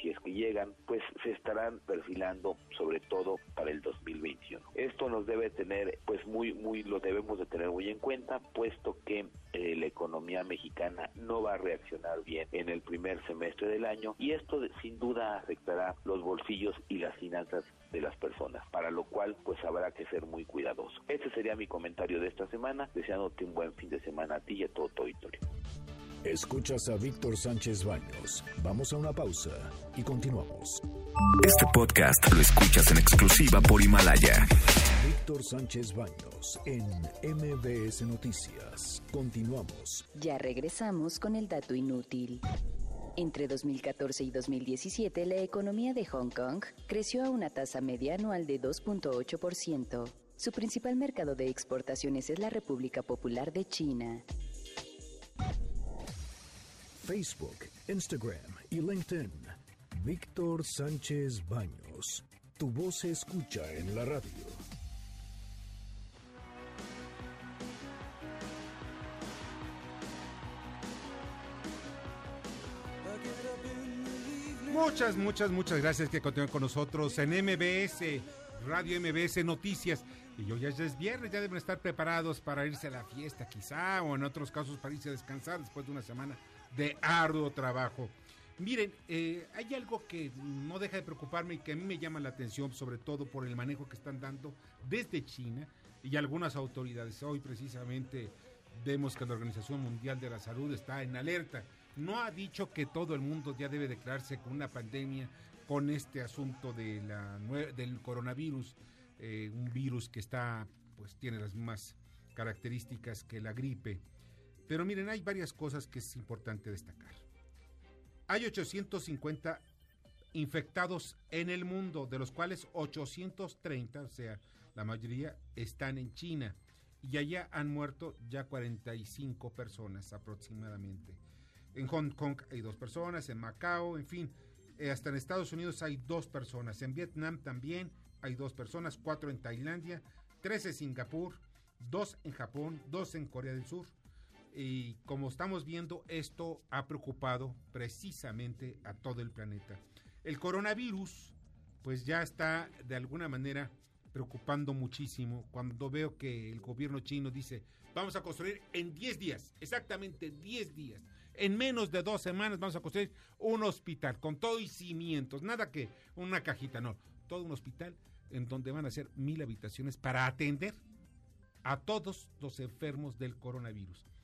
Speaker 19: si es que llegan, pues se estarán perfilando sobre todo para el 2021. Esto nos debe tener pues muy muy lo debemos de tener muy en cuenta puesto que eh, la economía mexicana no va a reaccionar bien en el primer semestre del año y esto sin duda afectará los bolsillos y las finanzas de las personas, para lo cual pues habrá que ser muy cuidadoso. Este sería mi comentario de esta semana, deseándote un buen fin de semana a ti y a todo tu auditorio.
Speaker 5: Escuchas a Víctor Sánchez Baños. Vamos a una pausa y continuamos.
Speaker 12: Este podcast lo escuchas en exclusiva por Himalaya.
Speaker 5: Víctor Sánchez Baños en MBS Noticias. Continuamos.
Speaker 14: Ya regresamos con el dato inútil. Entre 2014 y 2017, la economía de Hong Kong creció a una tasa media anual de 2.8%. Su principal mercado de exportaciones es la República Popular de China.
Speaker 5: Facebook, Instagram y LinkedIn. Víctor Sánchez Baños. Tu voz se escucha en la radio.
Speaker 2: Muchas, muchas, muchas gracias que continúen con nosotros en MBS, Radio MBS Noticias. Y yo ya es viernes, ya deben estar preparados para irse a la fiesta quizá, o en otros casos para irse a descansar después de una semana de arduo trabajo. Miren, eh, hay algo que no deja de preocuparme y que a mí me llama la atención, sobre todo por el manejo que están dando desde China y algunas autoridades. Hoy precisamente vemos que la Organización Mundial de la Salud está en alerta. No ha dicho que todo el mundo ya debe declararse con una pandemia con este asunto de la, del coronavirus, eh, un virus que está, pues tiene las mismas características que la gripe. Pero miren, hay varias cosas que es importante destacar. Hay 850 infectados en el mundo, de los cuales 830, o sea, la mayoría están en China. Y allá han muerto ya 45 personas aproximadamente. En Hong Kong hay dos personas, en Macao, en fin, eh, hasta en Estados Unidos hay dos personas. En Vietnam también hay dos personas, cuatro en Tailandia, tres en Singapur, dos en Japón, dos en Corea del Sur. Y como estamos viendo, esto ha preocupado precisamente a todo el planeta. El coronavirus, pues ya está de alguna manera preocupando muchísimo cuando veo que el gobierno chino dice, vamos a construir en 10 días, exactamente 10 días. En menos de dos semanas vamos a construir un hospital con todo y cimientos, nada que una cajita, no, todo un hospital en donde van a ser mil habitaciones para atender a todos los enfermos del coronavirus.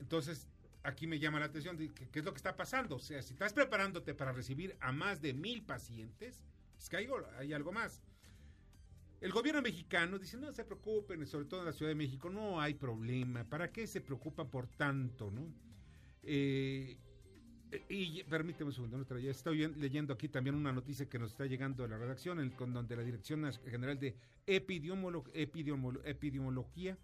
Speaker 2: Entonces, aquí me llama la atención de qué es lo que está pasando. O sea, si estás preparándote para recibir a más de mil pacientes, es que hay, hay algo más. El gobierno mexicano dice, no se preocupen, sobre todo en la Ciudad de México, no hay problema. ¿Para qué se preocupan por tanto, no? Eh, y permíteme un segundo, estoy leyendo aquí también una noticia que nos está llegando a la redacción, en, con donde la Dirección General de Epidemiología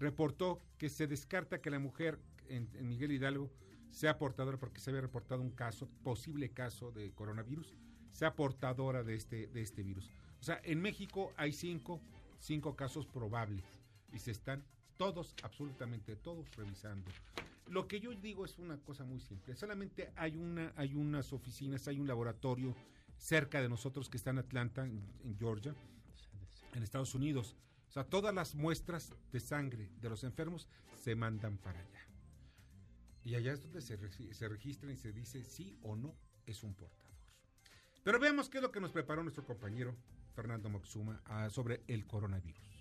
Speaker 2: reportó que se descarta que la mujer en, Miguel Hidalgo sea portadora, porque se había reportado un caso, posible caso de coronavirus, sea portadora de este, de este virus. O sea, en México hay cinco, cinco casos probables y se están todos, absolutamente todos, revisando. Lo que yo digo es una cosa muy simple. Solamente hay una, hay unas oficinas, hay un laboratorio cerca de nosotros que está en Atlanta, en Georgia, en Estados Unidos o sea, todas las muestras de sangre de los enfermos se mandan para allá. Y allá es donde se, se registran y se dice sí o no es un portador. Pero veamos qué es lo que nos preparó nuestro compañero Fernando Moxuma ah, sobre el coronavirus.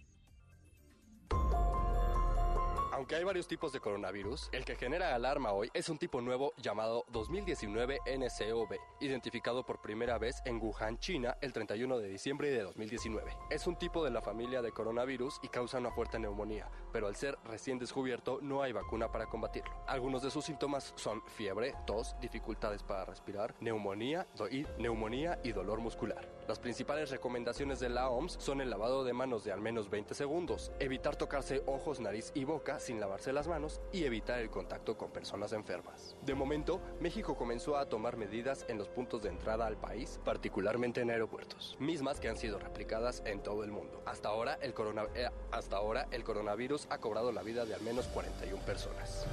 Speaker 20: Aunque hay varios tipos de coronavirus, el que genera alarma hoy es un tipo nuevo llamado 2019 NCOV, identificado por primera vez en Wuhan, China, el 31 de diciembre de 2019. Es un tipo de la familia de coronavirus y causa una fuerte neumonía, pero al ser recién descubierto no hay vacuna para combatirlo. Algunos de sus síntomas son fiebre, tos, dificultades para respirar, neumonía y neumonía y dolor muscular. Las principales recomendaciones de la OMS son el lavado de manos de al menos 20 segundos, evitar tocarse ojos, nariz y boca sin lavarse las manos y evitar el contacto con personas enfermas. De momento, México comenzó a tomar medidas en los puntos de entrada al país, particularmente en aeropuertos, mismas que han sido replicadas en todo el mundo. Hasta ahora, el, eh, hasta ahora, el coronavirus ha cobrado la vida de al menos 41 personas.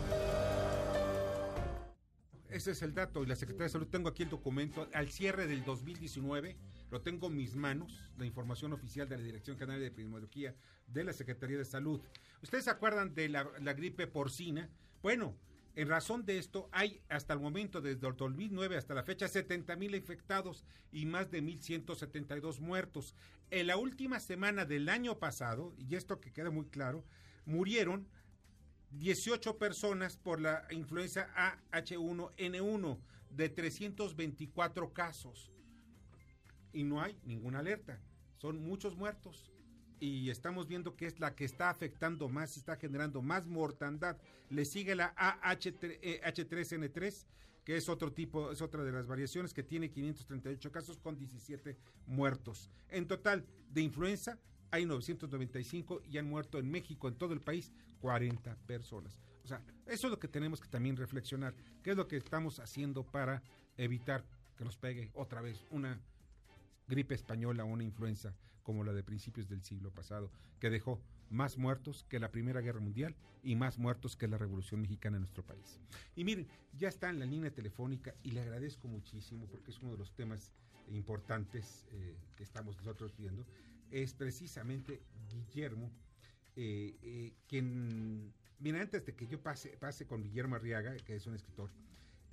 Speaker 2: Ese es el dato. Y la Secretaría de Salud, tengo aquí el documento. Al cierre del 2019, lo tengo en mis manos, la información oficial de la Dirección General de Epidemiología de la Secretaría de Salud. ¿Ustedes se acuerdan de la, la gripe porcina? Bueno, en razón de esto, hay hasta el momento, desde el 2009 hasta la fecha, 70 mil infectados y más de 1.172 muertos. En la última semana del año pasado, y esto que queda muy claro, murieron 18 personas por la influenza AH1N1 de 324 casos. Y no hay ninguna alerta. Son muchos muertos. Y estamos viendo que es la que está afectando más, está generando más mortandad. Le sigue la AH3N3, que es otro tipo, es otra de las variaciones que tiene 538 casos con 17 muertos. En total, de influenza, hay 995 y han muerto en México, en todo el país, 40 personas. O sea, eso es lo que tenemos que también reflexionar. ¿Qué es lo que estamos haciendo para evitar que nos pegue otra vez una gripe española o una influenza como la de principios del siglo pasado, que dejó más muertos que la Primera Guerra Mundial y más muertos que la Revolución Mexicana en nuestro país. Y miren, ya está en la línea telefónica y le agradezco muchísimo porque es uno de los temas importantes eh, que estamos nosotros viendo es precisamente Guillermo, eh, eh, quien, mira, antes de que yo pase, pase con Guillermo Arriaga, que es un escritor,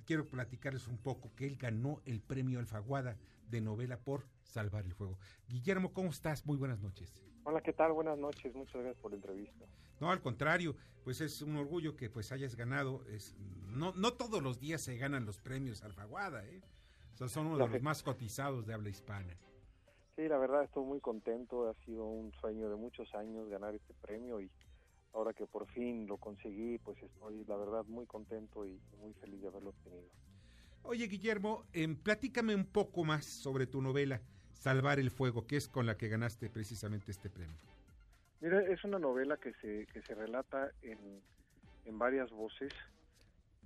Speaker 2: quiero platicarles un poco que él ganó el premio Alfaguada de novela por Salvar el Fuego. Guillermo, ¿cómo estás? Muy buenas noches.
Speaker 21: Hola, ¿qué tal? Buenas noches, muchas gracias por la entrevista.
Speaker 2: No, al contrario, pues es un orgullo que pues hayas ganado. Es, no, no todos los días se ganan los premios Alfaguada, ¿eh? O sea, son uno de los más cotizados de habla hispana.
Speaker 21: Sí, la verdad estoy muy contento, ha sido un sueño de muchos años ganar este premio y ahora que por fin lo conseguí, pues estoy la verdad muy contento y muy feliz de haberlo obtenido.
Speaker 2: Oye Guillermo, eh, platícame un poco más sobre tu novela Salvar el Fuego, que es con la que ganaste precisamente este premio.
Speaker 21: Mira, es una novela que se, que se relata en, en varias voces.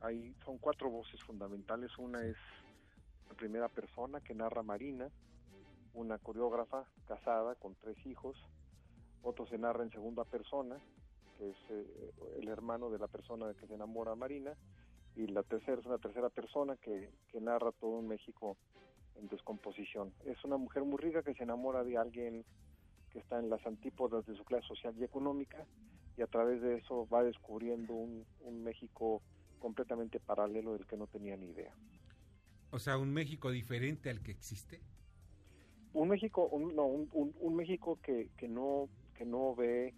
Speaker 21: Hay, son cuatro voces fundamentales. Una es la primera persona que narra Marina, una coreógrafa casada con tres hijos, otro se narra en segunda persona, que es eh, el hermano de la persona que se enamora Marina, y la tercera es una tercera persona que, que narra todo un México en descomposición. Es una mujer muy rica que se enamora de alguien que está en las antípodas de su clase social y económica y a través de eso va descubriendo un, un México completamente paralelo del que no tenía ni idea.
Speaker 2: O sea, un México diferente al que existe
Speaker 21: un México un, no un, un, México que, que no que no ve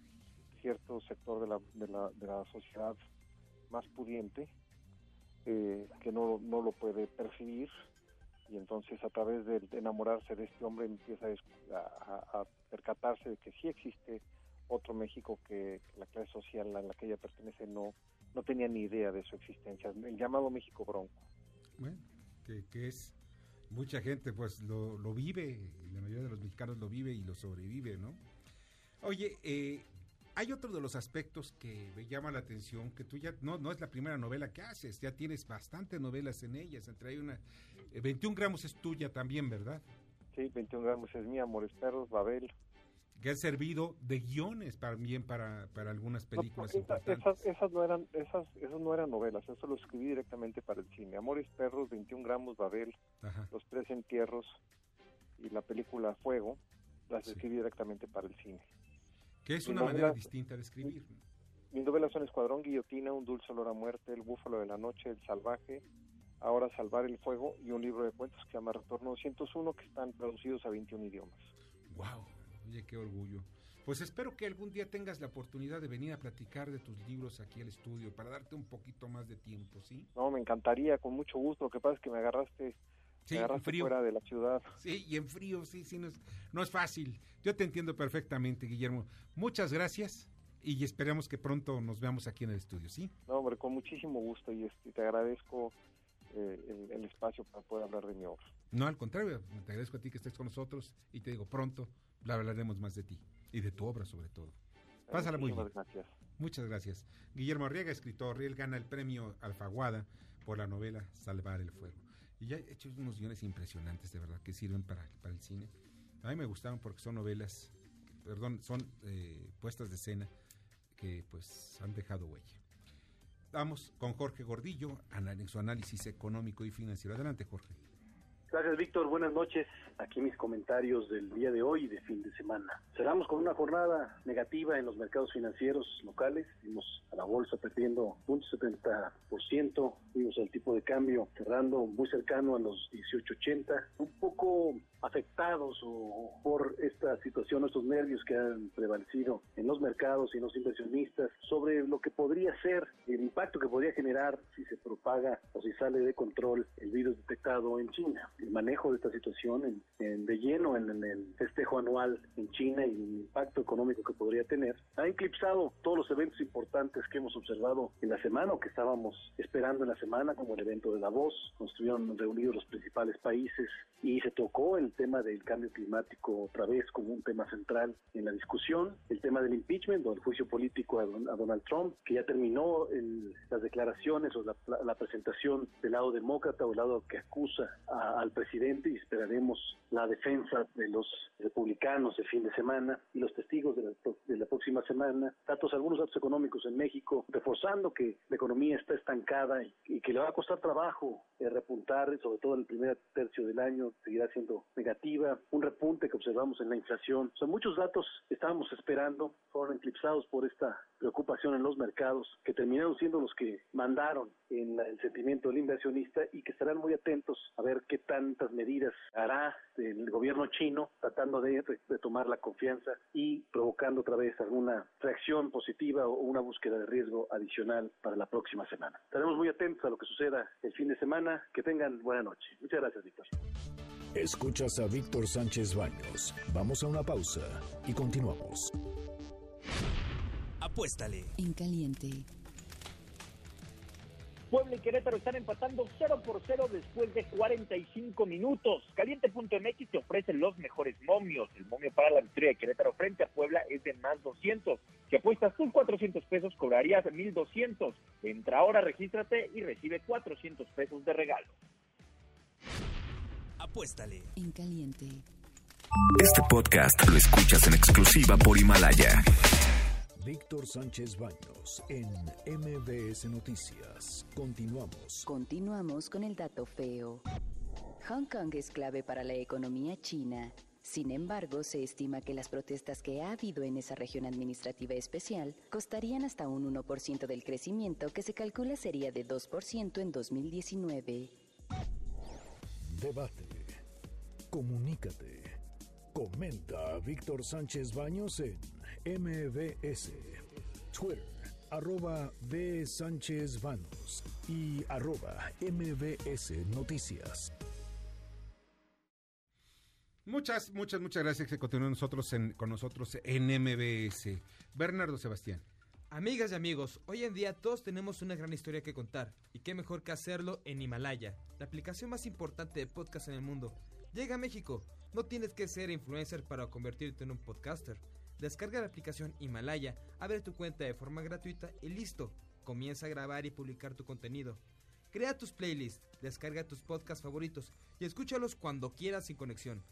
Speaker 21: cierto sector de la, de la, de la sociedad más pudiente eh, que no, no lo puede percibir y entonces a través de, enamorarse de este hombre empieza a, percatarse de que sí existe otro México que, la clase social a la que ella pertenece no no tenía ni idea de su existencia el llamado México Bronco.
Speaker 2: Bueno que, que es mucha gente pues lo, lo, vive, la mayoría de los mexicanos lo vive y lo sobrevive, ¿no? Oye, eh, hay otro de los aspectos que me llama la atención, que tú ya no, no es la primera novela que haces, ya tienes bastantes novelas en ellas, entre hay una... 21 eh, gramos es tuya también, ¿verdad?
Speaker 21: Sí, 21 gramos es mía, Amores Perros, Babel,
Speaker 2: que ha servido de guiones también para, para algunas películas
Speaker 21: Esas, esas, no eran, esas, esas no eran novelas, eso lo escribí directamente para el cine. Amores Perros, 21 gramos, Babel, Los Tres Entierros y la película Fuego, las escribí directamente para el cine.
Speaker 2: Que es una manera distinta de escribir.
Speaker 21: Mis novelas son Escuadrón Guillotina, Un Dulce Olor a Muerte, El Búfalo de la Noche, El Salvaje, Ahora Salvar el Fuego y un libro de cuentos que se llama Retorno 201 que están traducidos a 21 idiomas.
Speaker 2: ¡Wow! Oye, qué orgullo. Pues espero que algún día tengas la oportunidad de venir a platicar de tus libros aquí al estudio para darte un poquito más de tiempo, ¿sí?
Speaker 21: No, me encantaría, con mucho gusto. Lo que pasa es que me agarraste,
Speaker 2: Sí, en frío.
Speaker 21: fuera de la ciudad.
Speaker 2: Sí, y en frío, sí, sí, no es, no es fácil. Yo te entiendo perfectamente, Guillermo. Muchas gracias y esperamos que pronto nos veamos aquí en el estudio, ¿sí?
Speaker 21: No, hombre, con muchísimo gusto y este, te agradezco eh, el, el espacio para poder hablar de mi obra.
Speaker 2: No, al contrario, te agradezco a ti que estés con nosotros y te digo, pronto hablaremos más de ti y de tu obra sobre todo. Pásala muy bien.
Speaker 21: Muchísimas gracias.
Speaker 2: Muchas gracias. Guillermo Arriaga, escritor, él gana el premio Alfaguada por la novela Salvar el Fuego. Y ya he hecho unos guiones impresionantes, de verdad, que sirven para, para el cine. A mí me gustaron porque son novelas, perdón, son eh, puestas de escena que pues han dejado huella. Vamos con Jorge Gordillo, en su análisis económico y financiero. Adelante, Jorge.
Speaker 22: Gracias, Víctor. Buenas noches. Aquí mis comentarios del día de hoy y de fin de semana. Cerramos con una jornada negativa en los mercados financieros locales. Vimos a la bolsa perdiendo 0.70%. Vimos al tipo de cambio cerrando muy cercano a los 18.80. Un poco afectados o por esta situación, estos nervios que han prevalecido en los mercados y en los inversionistas sobre lo que podría ser el impacto que podría generar si se propaga o si sale de control el virus detectado en China. El manejo de esta situación en, en- de lleno en, en el festejo anual en China y el impacto económico que podría tener ha eclipsado todos los eventos importantes que hemos observado en la semana o que estábamos esperando en la semana, como el evento de Davos, donde estuvieron reunidos los principales países y se tocó el tema del cambio climático otra vez como un tema central en la discusión, el tema del impeachment o el juicio político a, Don- a Donald Trump, que ya terminó el- las declaraciones o la, la- la presentación del lado demócrata o el lado que acusa a- al presidente y esperaremos la defensa de los republicanos el fin de semana y los testigos de la, de la próxima semana, datos, algunos datos económicos en México, reforzando que la economía está estancada y, y que le va a costar trabajo eh, repuntar, sobre todo en el primer tercio del año, seguirá siendo negativa, un repunte que observamos en la inflación. Son muchos datos estábamos esperando, fueron eclipsados por esta preocupación en los mercados, que terminaron siendo los que mandaron en el sentimiento del inversionista y que estarán muy atentos a ver qué tantas medidas hará el gobierno chino tratando de re- retomar la confianza y provocando otra vez alguna reacción positiva o una búsqueda de riesgo adicional para la próxima semana. Estaremos muy atentos a lo que suceda el fin de semana. Que tengan buena noche. Muchas gracias, Víctor.
Speaker 5: Escuchas a Víctor Sánchez Baños. Vamos a una pausa y continuamos.
Speaker 23: Apuéstale.
Speaker 14: En caliente.
Speaker 15: Puebla y Querétaro están empatando 0 por 0 después de 45 minutos. Caliente.mx te ofrece los mejores momios. El momio para la victoria de Querétaro frente a Puebla es de más 200. Si apuestas tus 400 pesos, cobrarías 1200. Entra ahora, regístrate y recibe 400 pesos de regalo.
Speaker 23: Apuéstale.
Speaker 14: En caliente.
Speaker 12: Este podcast lo escuchas en exclusiva por Himalaya.
Speaker 5: Víctor Sánchez Baños en MBS Noticias. Continuamos.
Speaker 14: Continuamos con el dato feo. Hong Kong es clave para la economía china. Sin embargo, se estima que las protestas que ha habido en esa región administrativa especial costarían hasta un 1% del crecimiento que se calcula sería de 2% en 2019.
Speaker 5: Debate. Comunícate. Comenta a Víctor Sánchez Baños en MBS. Twitter, arroba B. Sánchez Baños y arroba MBS Noticias.
Speaker 2: Muchas, muchas, muchas gracias que continúen nosotros en- con nosotros en MBS. Bernardo Sebastián.
Speaker 3: Amigas y amigos, hoy en día todos tenemos una gran historia que contar, y qué mejor que hacerlo en Himalaya, la aplicación más importante de podcast en el mundo. Llega a México, no tienes que ser influencer para convertirte en un podcaster. Descarga la aplicación Himalaya, abre tu cuenta de forma gratuita y listo, comienza a grabar y publicar tu contenido. Crea tus playlists, descarga tus podcasts favoritos y escúchalos cuando quieras sin conexión.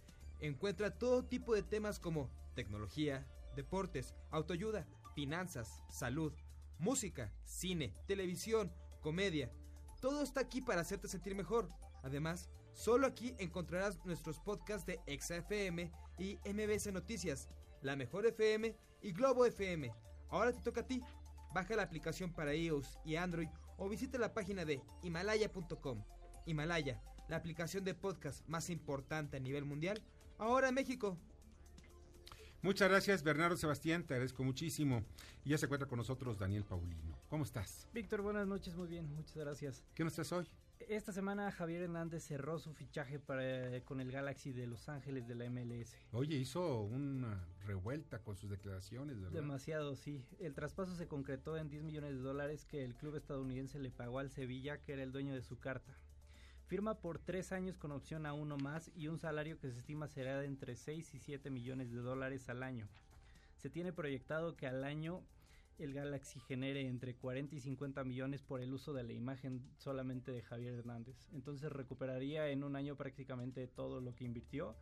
Speaker 3: Encuentra todo tipo de temas como tecnología, deportes, autoayuda, finanzas, salud, música, cine, televisión, comedia. Todo está aquí para hacerte sentir mejor. Además, solo aquí encontrarás nuestros podcasts de ExaFM y MBS Noticias, La Mejor FM y Globo FM. Ahora te toca a ti. Baja la aplicación para iOS y Android o visita la página de himalaya.com. Himalaya, la aplicación de podcast más importante a nivel mundial, ahora en México.
Speaker 2: Muchas gracias, Bernardo Sebastián, te agradezco muchísimo. Y ya se encuentra con nosotros Daniel Paulino. ¿Cómo estás?
Speaker 23: Víctor, buenas noches, muy bien, muchas gracias.
Speaker 2: ¿Qué nos estás hoy?
Speaker 23: Esta semana Javier Hernández cerró su fichaje para, con el Galaxy de Los Ángeles de la MLS.
Speaker 2: Oye, hizo una revuelta con sus declaraciones, ¿verdad?
Speaker 23: Demasiado, sí. El traspaso se concretó en 10 millones de dólares que el club estadounidense le pagó al Sevilla, que era el dueño de su carta. Firma por tres años con opción a uno más y un salario que se estima será de entre 6 y 7 millones de dólares al año. Se tiene proyectado que al año el Galaxy genere entre 40 y 50 millones por el uso de la imagen solamente de Javier Hernández. Entonces recuperaría en un año prácticamente todo lo que invirtió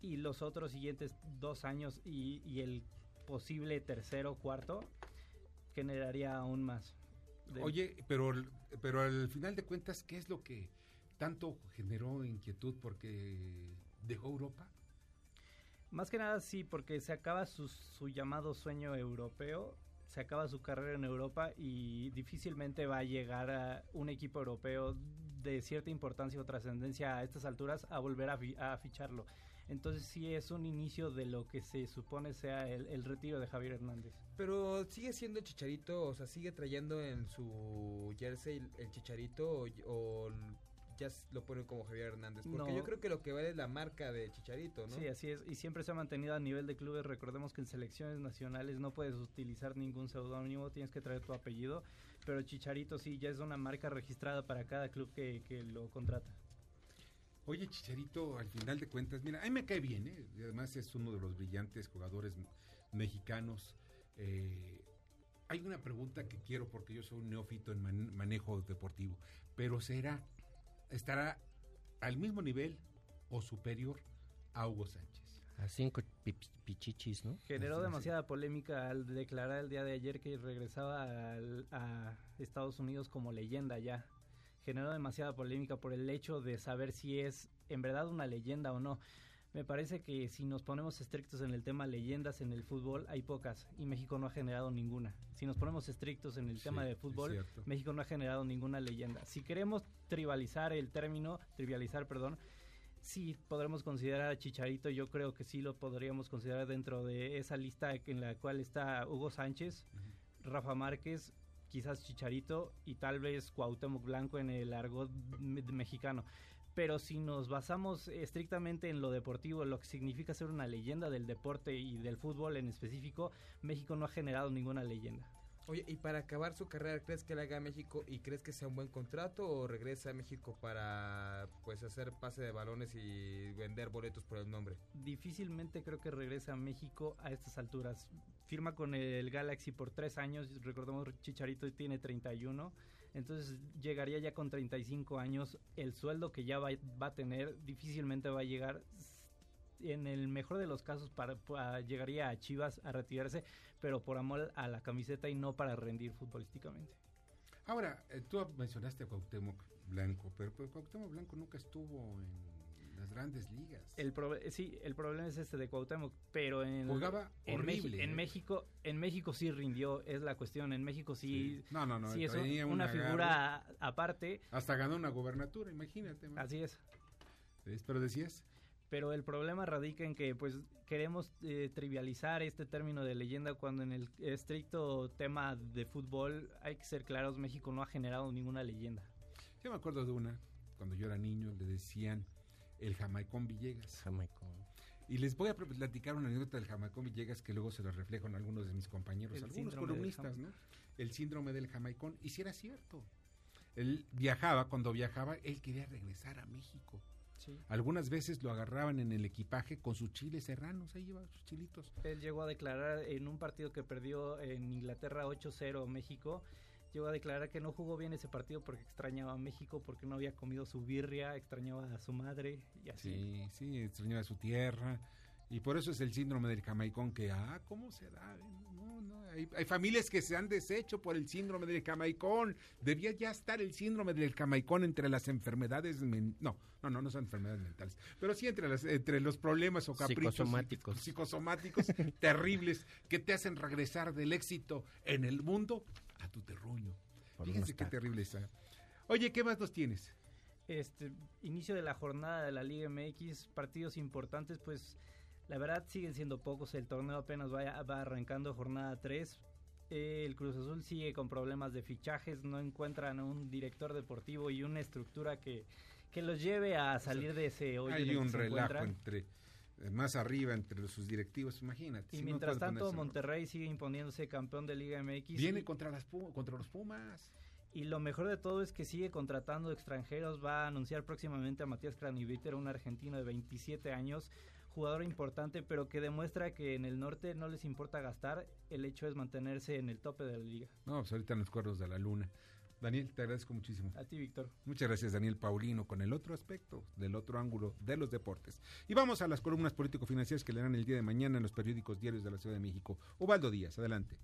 Speaker 23: y los otros siguientes dos años y, y el posible tercero o cuarto generaría aún más.
Speaker 2: De... Oye, pero, pero al final de cuentas, ¿qué es lo que tanto generó inquietud porque dejó Europa?
Speaker 23: Más que nada sí, porque se acaba su, su, llamado sueño europeo, se acaba su carrera en Europa y difícilmente va a llegar a un equipo europeo de cierta importancia o trascendencia a estas alturas a volver a, fi a, ficharlo. Entonces sí es un inicio de lo que se supone sea el, el, retiro de Javier Hernández.
Speaker 3: Pero sigue siendo Chicharito, o sea, sigue trayendo en su jersey el, el Chicharito o, o ya lo ponen como Javier Hernández. Porque no. yo creo que lo que vale es la marca de Chicharito, ¿no?
Speaker 23: Sí, así es. Y siempre se ha mantenido a nivel de clubes. Recordemos que en selecciones nacionales no puedes utilizar ningún seudónimo, tienes que traer tu apellido. Pero Chicharito sí, ya es una marca registrada para cada club que, que lo contrata.
Speaker 2: Oye, Chicharito, al final de cuentas, mira, a mí me cae bien, ¿eh? Y además es uno de los brillantes jugadores mexicanos. Eh, hay una pregunta que quiero porque yo soy un neófito en man manejo deportivo, pero será estará al mismo nivel o superior a Hugo Sánchez.
Speaker 13: A cinco pichichis, ¿no?
Speaker 23: Generó demasiada polémica al declarar el día de ayer que regresaba al, a Estados Unidos como leyenda ya. Generó demasiada polémica por el hecho de saber si es en verdad una leyenda o no. Me parece que si nos ponemos estrictos en el tema leyendas en el fútbol, hay pocas y México no ha generado ninguna. Si nos ponemos estrictos en el sí, tema de fútbol, México no ha generado ninguna leyenda. Si queremos tribalizar el término, trivializar, perdón, sí podremos considerar a Chicharito, yo creo que sí lo podríamos considerar dentro de esa lista en la cual está Hugo Sánchez, uh -huh. Rafa Márquez, quizás Chicharito y tal vez Cuauhtémoc Blanco en el argot mexicano pero si nos basamos estrictamente en lo deportivo, en lo que significa ser una leyenda del deporte y del fútbol en específico, México no ha generado ninguna leyenda.
Speaker 3: Oye, y para acabar su carrera, ¿crees que le haga a México y crees que sea un buen contrato o regresa a México para pues hacer pase de balones y vender boletos por el nombre?
Speaker 23: Difícilmente creo que regresa a México a estas alturas. Firma con el Galaxy por tres años, recordemos Chicharito tiene 31 entonces llegaría ya con 35 años, el sueldo que ya va, va, a tener difícilmente va a llegar, en el mejor de los casos para, para, llegaría a Chivas a retirarse, pero por amor a la camiseta y no para rendir futbolísticamente.
Speaker 2: Ahora, eh, tú mencionaste a Cuauhtémoc Blanco, pero, Cuauhtémoc Blanco nunca estuvo en las grandes ligas.
Speaker 23: El pro, sí, el problema es este de Cuauhtémoc, pero en
Speaker 2: jugaba
Speaker 23: en,
Speaker 2: horrible,
Speaker 23: en
Speaker 2: ¿eh?
Speaker 23: México, en México sí rindió, es la cuestión. En México sí,
Speaker 2: sí. no, no, no,
Speaker 23: sí es una, una figura agarre. aparte.
Speaker 2: Hasta ganó una gobernatura, imagínate.
Speaker 23: Man. Así es.
Speaker 2: Pero decías.
Speaker 23: Pero el problema radica en que pues queremos eh, trivializar este término de leyenda cuando en el estricto tema de fútbol hay que ser claros, México no ha generado ninguna leyenda.
Speaker 2: Yo me acuerdo de una, cuando yo era niño, le decían el Jamaicón Villegas.
Speaker 13: Jamaicón.
Speaker 2: Y les voy a platicar una anécdota del Jamaicón Villegas que luego se lo reflejo en algunos de mis compañeros, el algunos columnistas, ¿no? El síndrome del Jamaicón. Y si era cierto. Él viajaba, cuando viajaba, él quería regresar a México. Sí. Algunas veces lo agarraban en el equipaje con sus chiles serranos, ahí llevaba sus chilitos.
Speaker 23: Él llegó a declarar en un partido que perdió en Inglaterra 8-0 México, llegó a declarar que no jugó bien ese partido porque extrañaba a México, porque no había comido su birria, extrañaba a su madre y así.
Speaker 2: Sí, sí, extrañaba a su tierra. Y por eso es el síndrome del jamaicón que, ah, ¿cómo se da? No, no, hay, hay, familias que se han deshecho por el síndrome del jamaicón. Debía ya estar el síndrome del jamaicón entre las enfermedades, men no, no, no, no son enfermedades mentales, pero sí entre, las, entre los problemas o caprichos
Speaker 13: psicosomáticos,
Speaker 2: psicosomáticos terribles que te hacen regresar del éxito en el mundo a tu terruño. Por Fíjense qué terrible está. Oye, ¿qué más nos tienes?
Speaker 23: Este, inicio de la jornada de la Liga MX, partidos importantes, pues La verdad siguen siendo pocos, el torneo apenas va, va arrancando jornada 3. el Cruz Azul sigue con problemas de fichajes, no encuentran un director deportivo y una estructura que, que los lleve a salir de ese
Speaker 2: hoyo. Hay un relajo entre eh, más arriba entre sus directivos, imagínate.
Speaker 23: Y mientras tanto Monterrey sigue imponiéndose campeón de Liga MX.
Speaker 2: Viene contra, las contra los Pumas.
Speaker 23: Y lo mejor de todo es que sigue contratando extranjeros. Va a anunciar próximamente a Matías Craniviter, un argentino de 27 años, jugador importante, pero que demuestra que en el norte no les importa gastar. El hecho es mantenerse en el tope de la liga.
Speaker 2: No, pues ahorita en los cuerdos de la luna. Daniel, te agradezco muchísimo.
Speaker 23: A ti, Víctor.
Speaker 2: Muchas gracias, Daniel Paulino, con el otro aspecto, del otro ángulo de los deportes. Y vamos a las columnas político-financieras que leerán el día de mañana en los periódicos diarios de la Ciudad de México. Ubaldo Díaz, adelante.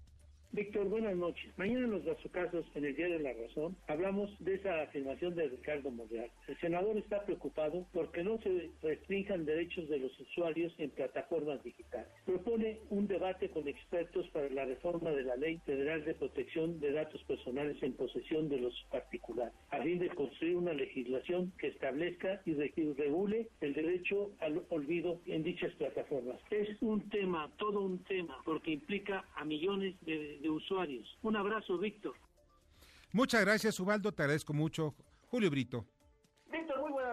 Speaker 24: Víctor, buenas noches. Mañana en los casos en el Día de la Razón, hablamos de esa afirmación de Ricardo Monreal. El senador está preocupado porque no se restrinjan derechos de los usuarios en plataformas digitales. Propone un debate con expertos para la reforma de la Ley Federal de Protección de Datos Personales en posesión de los particulares, a fin de construir una legislación que establezca y regule el derecho al olvido en dichas plataformas. Es un tema, todo un tema, porque implica a millones de de usuarios. Un abrazo, Víctor.
Speaker 2: Muchas gracias, Ubaldo. Te agradezco mucho. Julio Brito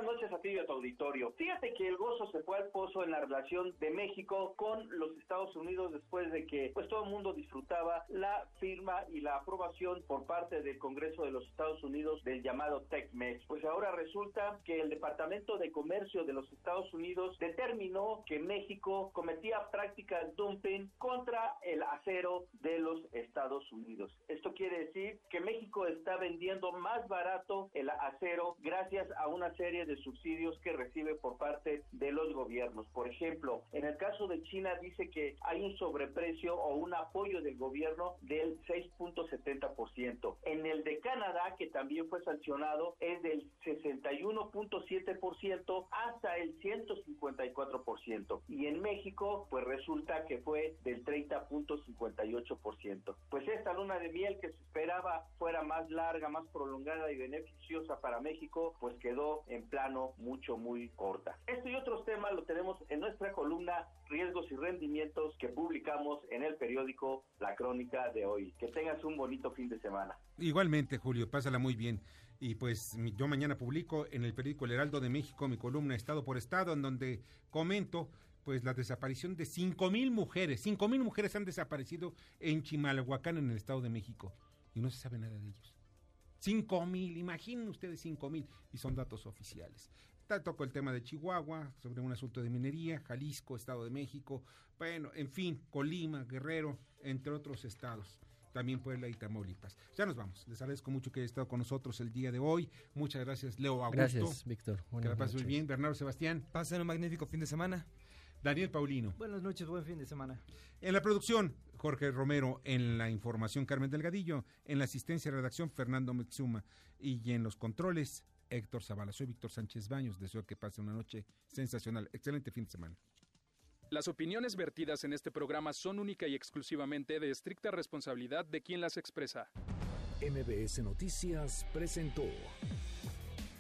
Speaker 25: noches a ti y a tu auditorio. Fíjate que el gozo se fue al pozo en la relación de México con los Estados Unidos después de que pues todo el mundo disfrutaba la firma y la aprobación por parte del Congreso de los Estados Unidos del llamado TECMEX. Pues ahora resulta que el Departamento de Comercio de los Estados Unidos determinó que México cometía prácticas dumping contra el acero de los Estados Unidos. Esto quiere decir que México está vendiendo más barato el acero gracias a una serie de subsidios que recibe por parte de los gobiernos. Por ejemplo, en el caso de China dice que hay un sobreprecio o un apoyo del gobierno del 6.70%. En el de Canadá, que también fue sancionado, es del 61.7% hasta el 154%. Y en México, pues resulta que fue del 30.58%. Pues esta luna de miel que se esperaba fuera más larga, más prolongada y beneficiosa para México, pues quedó en plano mucho, muy corta. Esto y otros temas lo tenemos en nuestra columna Riesgos y Rendimientos que publicamos en el periódico La Crónica de hoy. Que tengas un bonito fin de semana.
Speaker 2: Igualmente, Julio, pásala muy bien. Y pues yo mañana publico en el periódico El Heraldo de México mi columna Estado por Estado, en donde comento pues la desaparición de cinco mil mujeres. Cinco mil mujeres han desaparecido en Chimalhuacán, en el Estado de México. Y no se sabe nada de ellos. Cinco mil, imaginen ustedes cinco mil, y son datos oficiales. Toco el tema de Chihuahua, sobre un asunto de minería, Jalisco, Estado de México, bueno, en fin, Colima, Guerrero, entre otros estados. También Puebla y Tamaulipas. Ya nos vamos. Les agradezco mucho que haya estado con nosotros el día de hoy. Muchas gracias, Leo Augusto.
Speaker 13: Gracias, Víctor.
Speaker 2: Que la pases muy bien. Bernardo Sebastián.
Speaker 3: Pasen un magnífico fin de semana.
Speaker 2: Daniel Paulino.
Speaker 23: Buenas noches, buen fin de semana.
Speaker 2: En la producción, Jorge Romero, en la información Carmen Delgadillo, en la asistencia y redacción Fernando Mitsuma y en los controles Héctor Zavala. Soy Víctor Sánchez Baños, deseo que pase una noche sensacional. Excelente fin de semana.
Speaker 26: Las opiniones vertidas en este programa son única y exclusivamente de estricta responsabilidad de quien las expresa.
Speaker 5: MBS Noticias presentó